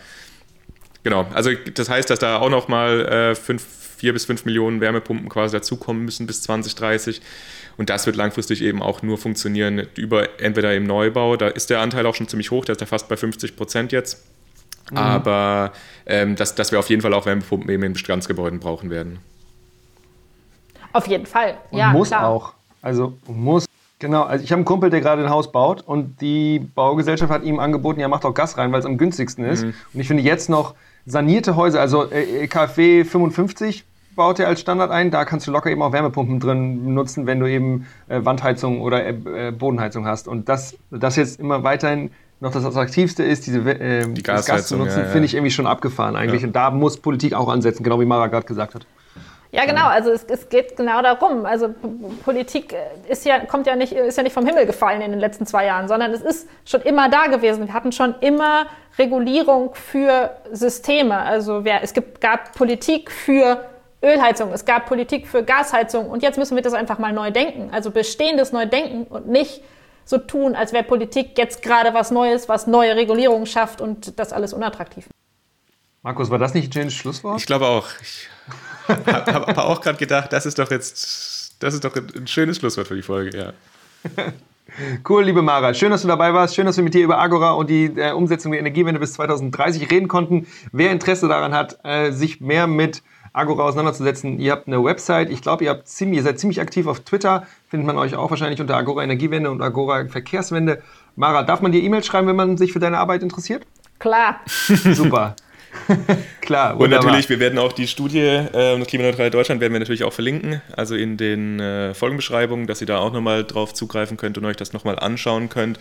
genau. Also das heißt, dass da auch nochmal äh, 5 vier bis fünf Millionen Wärmepumpen quasi dazukommen müssen bis 2030. Und das wird langfristig eben auch nur funktionieren über entweder im Neubau, da ist der Anteil auch schon ziemlich hoch, der ist ja fast bei 50 Prozent jetzt. Mhm. Aber ähm, dass, dass wir auf jeden Fall auch Wärmepumpen eben in Bestandsgebäuden brauchen werden. Auf jeden Fall. Und ja, muss klar. auch. Also muss. Genau, also ich habe einen Kumpel, der gerade ein Haus baut und die Baugesellschaft hat ihm angeboten, ja, macht doch Gas rein, weil es am günstigsten ist. Und ich finde jetzt noch sanierte Häuser, also äh, KfW 55 baut er als Standard ein, da kannst du locker eben auch Wärmepumpen drin nutzen, wenn du eben äh, Wandheizung oder äh, äh, Bodenheizung hast. Und das, das jetzt immer weiterhin noch das Attraktivste ist, diese äh, Die das Gas zu Gasheizung, nutzen, ja, ja. finde ich irgendwie schon abgefahren eigentlich. Ja. Und da muss Politik auch ansetzen, genau wie Mara gerade gesagt hat. Ja, genau. Also es, es geht genau darum. Also P- Politik ist ja, kommt ja nicht, ist ja nicht vom Himmel gefallen in den letzten zwei Jahren, sondern es ist schon immer da gewesen. Wir hatten schon immer Regulierung für Systeme. Also wer, es gibt, gab Politik für Ölheizung, es gab Politik für Gasheizung und jetzt müssen wir das einfach mal neu denken. Also bestehendes neu denken und nicht so tun, als wäre Politik jetzt gerade was Neues, was neue Regulierungen schafft und das alles unattraktiv. Markus, war das nicht ein schönes Schlusswort? Ich glaube auch. Ich <laughs> habe hab auch gerade gedacht, das ist doch jetzt, das ist doch ein schönes Schlusswort für die Folge, ja. <laughs> Cool, liebe Mara. Schön, dass du dabei warst. Schön, dass wir mit dir über Agora und die äh, Umsetzung der Energiewende bis 2030 reden konnten. Wer Interesse daran hat, äh, sich mehr mit Agora auseinanderzusetzen, ihr habt eine Website. Ich glaube, ihr, habt ziemlich, ihr seid ziemlich aktiv auf Twitter. Findet man euch auch wahrscheinlich unter Agora Energiewende und Agora Verkehrswende. Mara, darf man dir E-Mails schreiben, wenn man sich für deine Arbeit interessiert? Klar. <laughs> Super. <laughs> Klar, Und wunderbar. natürlich, wir werden auch die Studie äh, das Klimaneutrale Deutschland werden wir natürlich auch verlinken, also in den äh, Folgenbeschreibungen, dass ihr da auch nochmal drauf zugreifen könnt und euch das nochmal anschauen könnt.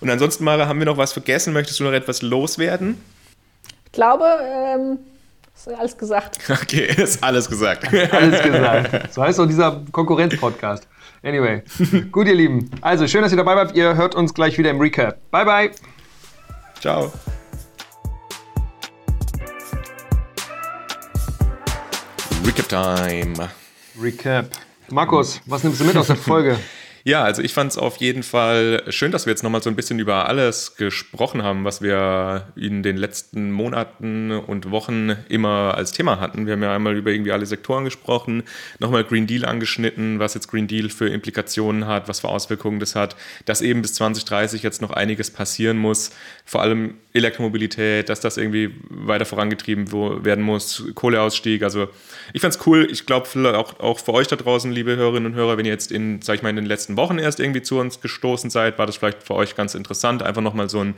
Und ansonsten, Mara, haben wir noch was vergessen? Möchtest du noch etwas loswerden? Ich glaube, ähm, ist alles gesagt. <laughs> Okay, ist alles gesagt. Alles gesagt. So heißt auch dieser Konkurrenz-Podcast. Anyway, <laughs> gut, ihr Lieben. Also, schön, dass ihr dabei wart. Ihr hört uns gleich wieder im Recap. Bye, bye. Ciao. Recap Time. Recap. Markus, was nimmst du mit aus der Folge? <laughs> Ja, also ich fand es auf jeden Fall schön, dass wir jetzt nochmal so ein bisschen über alles gesprochen haben, was wir in den letzten Monaten und Wochen immer als Thema hatten. Wir haben ja einmal über irgendwie alle Sektoren gesprochen, nochmal Green Deal angeschnitten, was jetzt Green Deal für Implikationen hat, was für Auswirkungen das hat, dass eben bis 2030 jetzt noch einiges passieren muss, vor allem Elektromobilität, dass das irgendwie weiter vorangetrieben werden muss, Kohleausstieg. Also ich fand's cool. Ich glaube auch, auch für euch da draußen, liebe Hörerinnen und Hörer, wenn ihr jetzt in, sag ich mal, in den letzten Wochen erst irgendwie zu uns gestoßen seid, war das vielleicht für euch ganz interessant, einfach nochmal so einen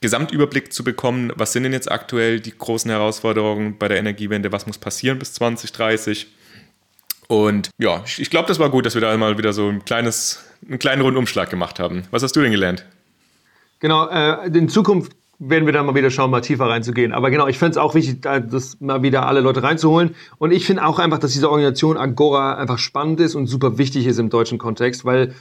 Gesamtüberblick zu bekommen. Was sind denn jetzt aktuell die großen Herausforderungen bei der Energiewende? Was muss passieren bis 2030? Und ja, ich, glaube, das war gut, dass wir da mal wieder so ein kleines, einen kleinen Rundumschlag gemacht haben. Was hast du denn gelernt? Genau, äh, in Zukunft werden wir da mal wieder schauen, mal tiefer reinzugehen. Aber genau, ich fände es auch wichtig, da- das mal wieder alle Leute reinzuholen. Und ich finde auch einfach, dass diese Organisation Agora einfach spannend ist und super wichtig ist im deutschen Kontext, weil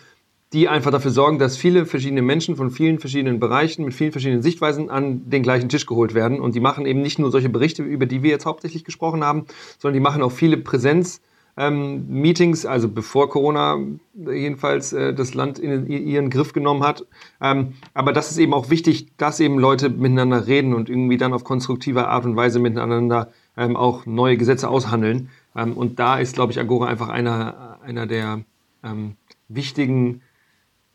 die einfach dafür sorgen, dass viele verschiedene Menschen von vielen verschiedenen Bereichen mit vielen verschiedenen Sichtweisen an den gleichen Tisch geholt werden. Und die machen eben nicht nur solche Berichte, über die wir jetzt hauptsächlich gesprochen haben, sondern die machen auch viele Präsenz. Ähm, Meetings, also bevor Corona jedenfalls äh, das Land in ihren Griff genommen hat. Ähm, aber das ist eben auch wichtig, dass eben Leute miteinander reden und irgendwie dann auf konstruktive Art und Weise miteinander ähm, auch neue Gesetze aushandeln. Ähm, und da ist, glaube ich, Agora einfach einer, einer der ähm, wichtigen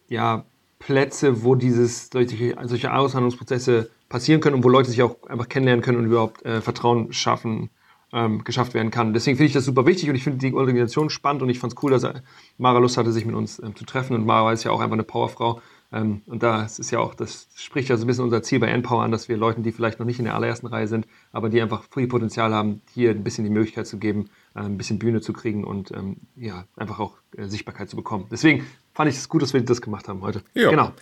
ja, Plätze, wo dieses, solche, solche Aushandlungsprozesse passieren können und wo Leute sich auch einfach kennenlernen können und überhaupt äh, Vertrauen schaffen, ähm, geschafft werden kann. Deswegen finde ich das super wichtig und ich finde die Organisation spannend und ich fand es cool, dass er, Mara Lust hatte, sich mit uns ähm, zu treffen und Mara ist ja auch einfach eine Powerfrau. Ähm, und da ist ja auch, das spricht ja so ein bisschen unser Ziel bei Empower an, dass wir Leuten, die vielleicht noch nicht in der allerersten Reihe sind, aber die einfach viel Potenzial haben, hier ein bisschen die Möglichkeit zu geben, äh, ein bisschen Bühne zu kriegen und ähm, ja, einfach auch äh, Sichtbarkeit zu bekommen. Deswegen fand ich es gut, dass wir das gemacht haben heute. Ja. Genau.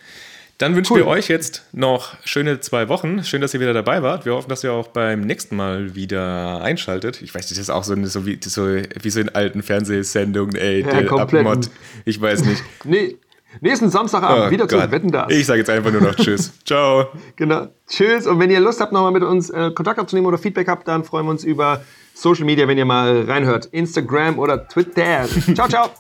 Dann wünschen Cool. wir euch jetzt noch schöne zwei Wochen. Schön, dass ihr wieder dabei wart. Wir hoffen, dass ihr auch beim nächsten Mal wieder einschaltet. Ich weiß nicht, das ist auch so, eine- so, wie, so, wie so in alten Fernsehsendungen, ey, Ja, der. Abmod. Ich weiß nicht. Nee, nächsten Samstagabend Oh wieder zu Gott. Wetten das. Ich sage jetzt einfach nur noch Tschüss. <laughs> Ciao. Genau. Tschüss. Und wenn ihr Lust habt, nochmal mit uns äh, Kontakt aufzunehmen oder Feedback habt, dann freuen wir uns über Social Media, wenn ihr mal reinhört. Instagram oder Twitter. Ciao, ciao.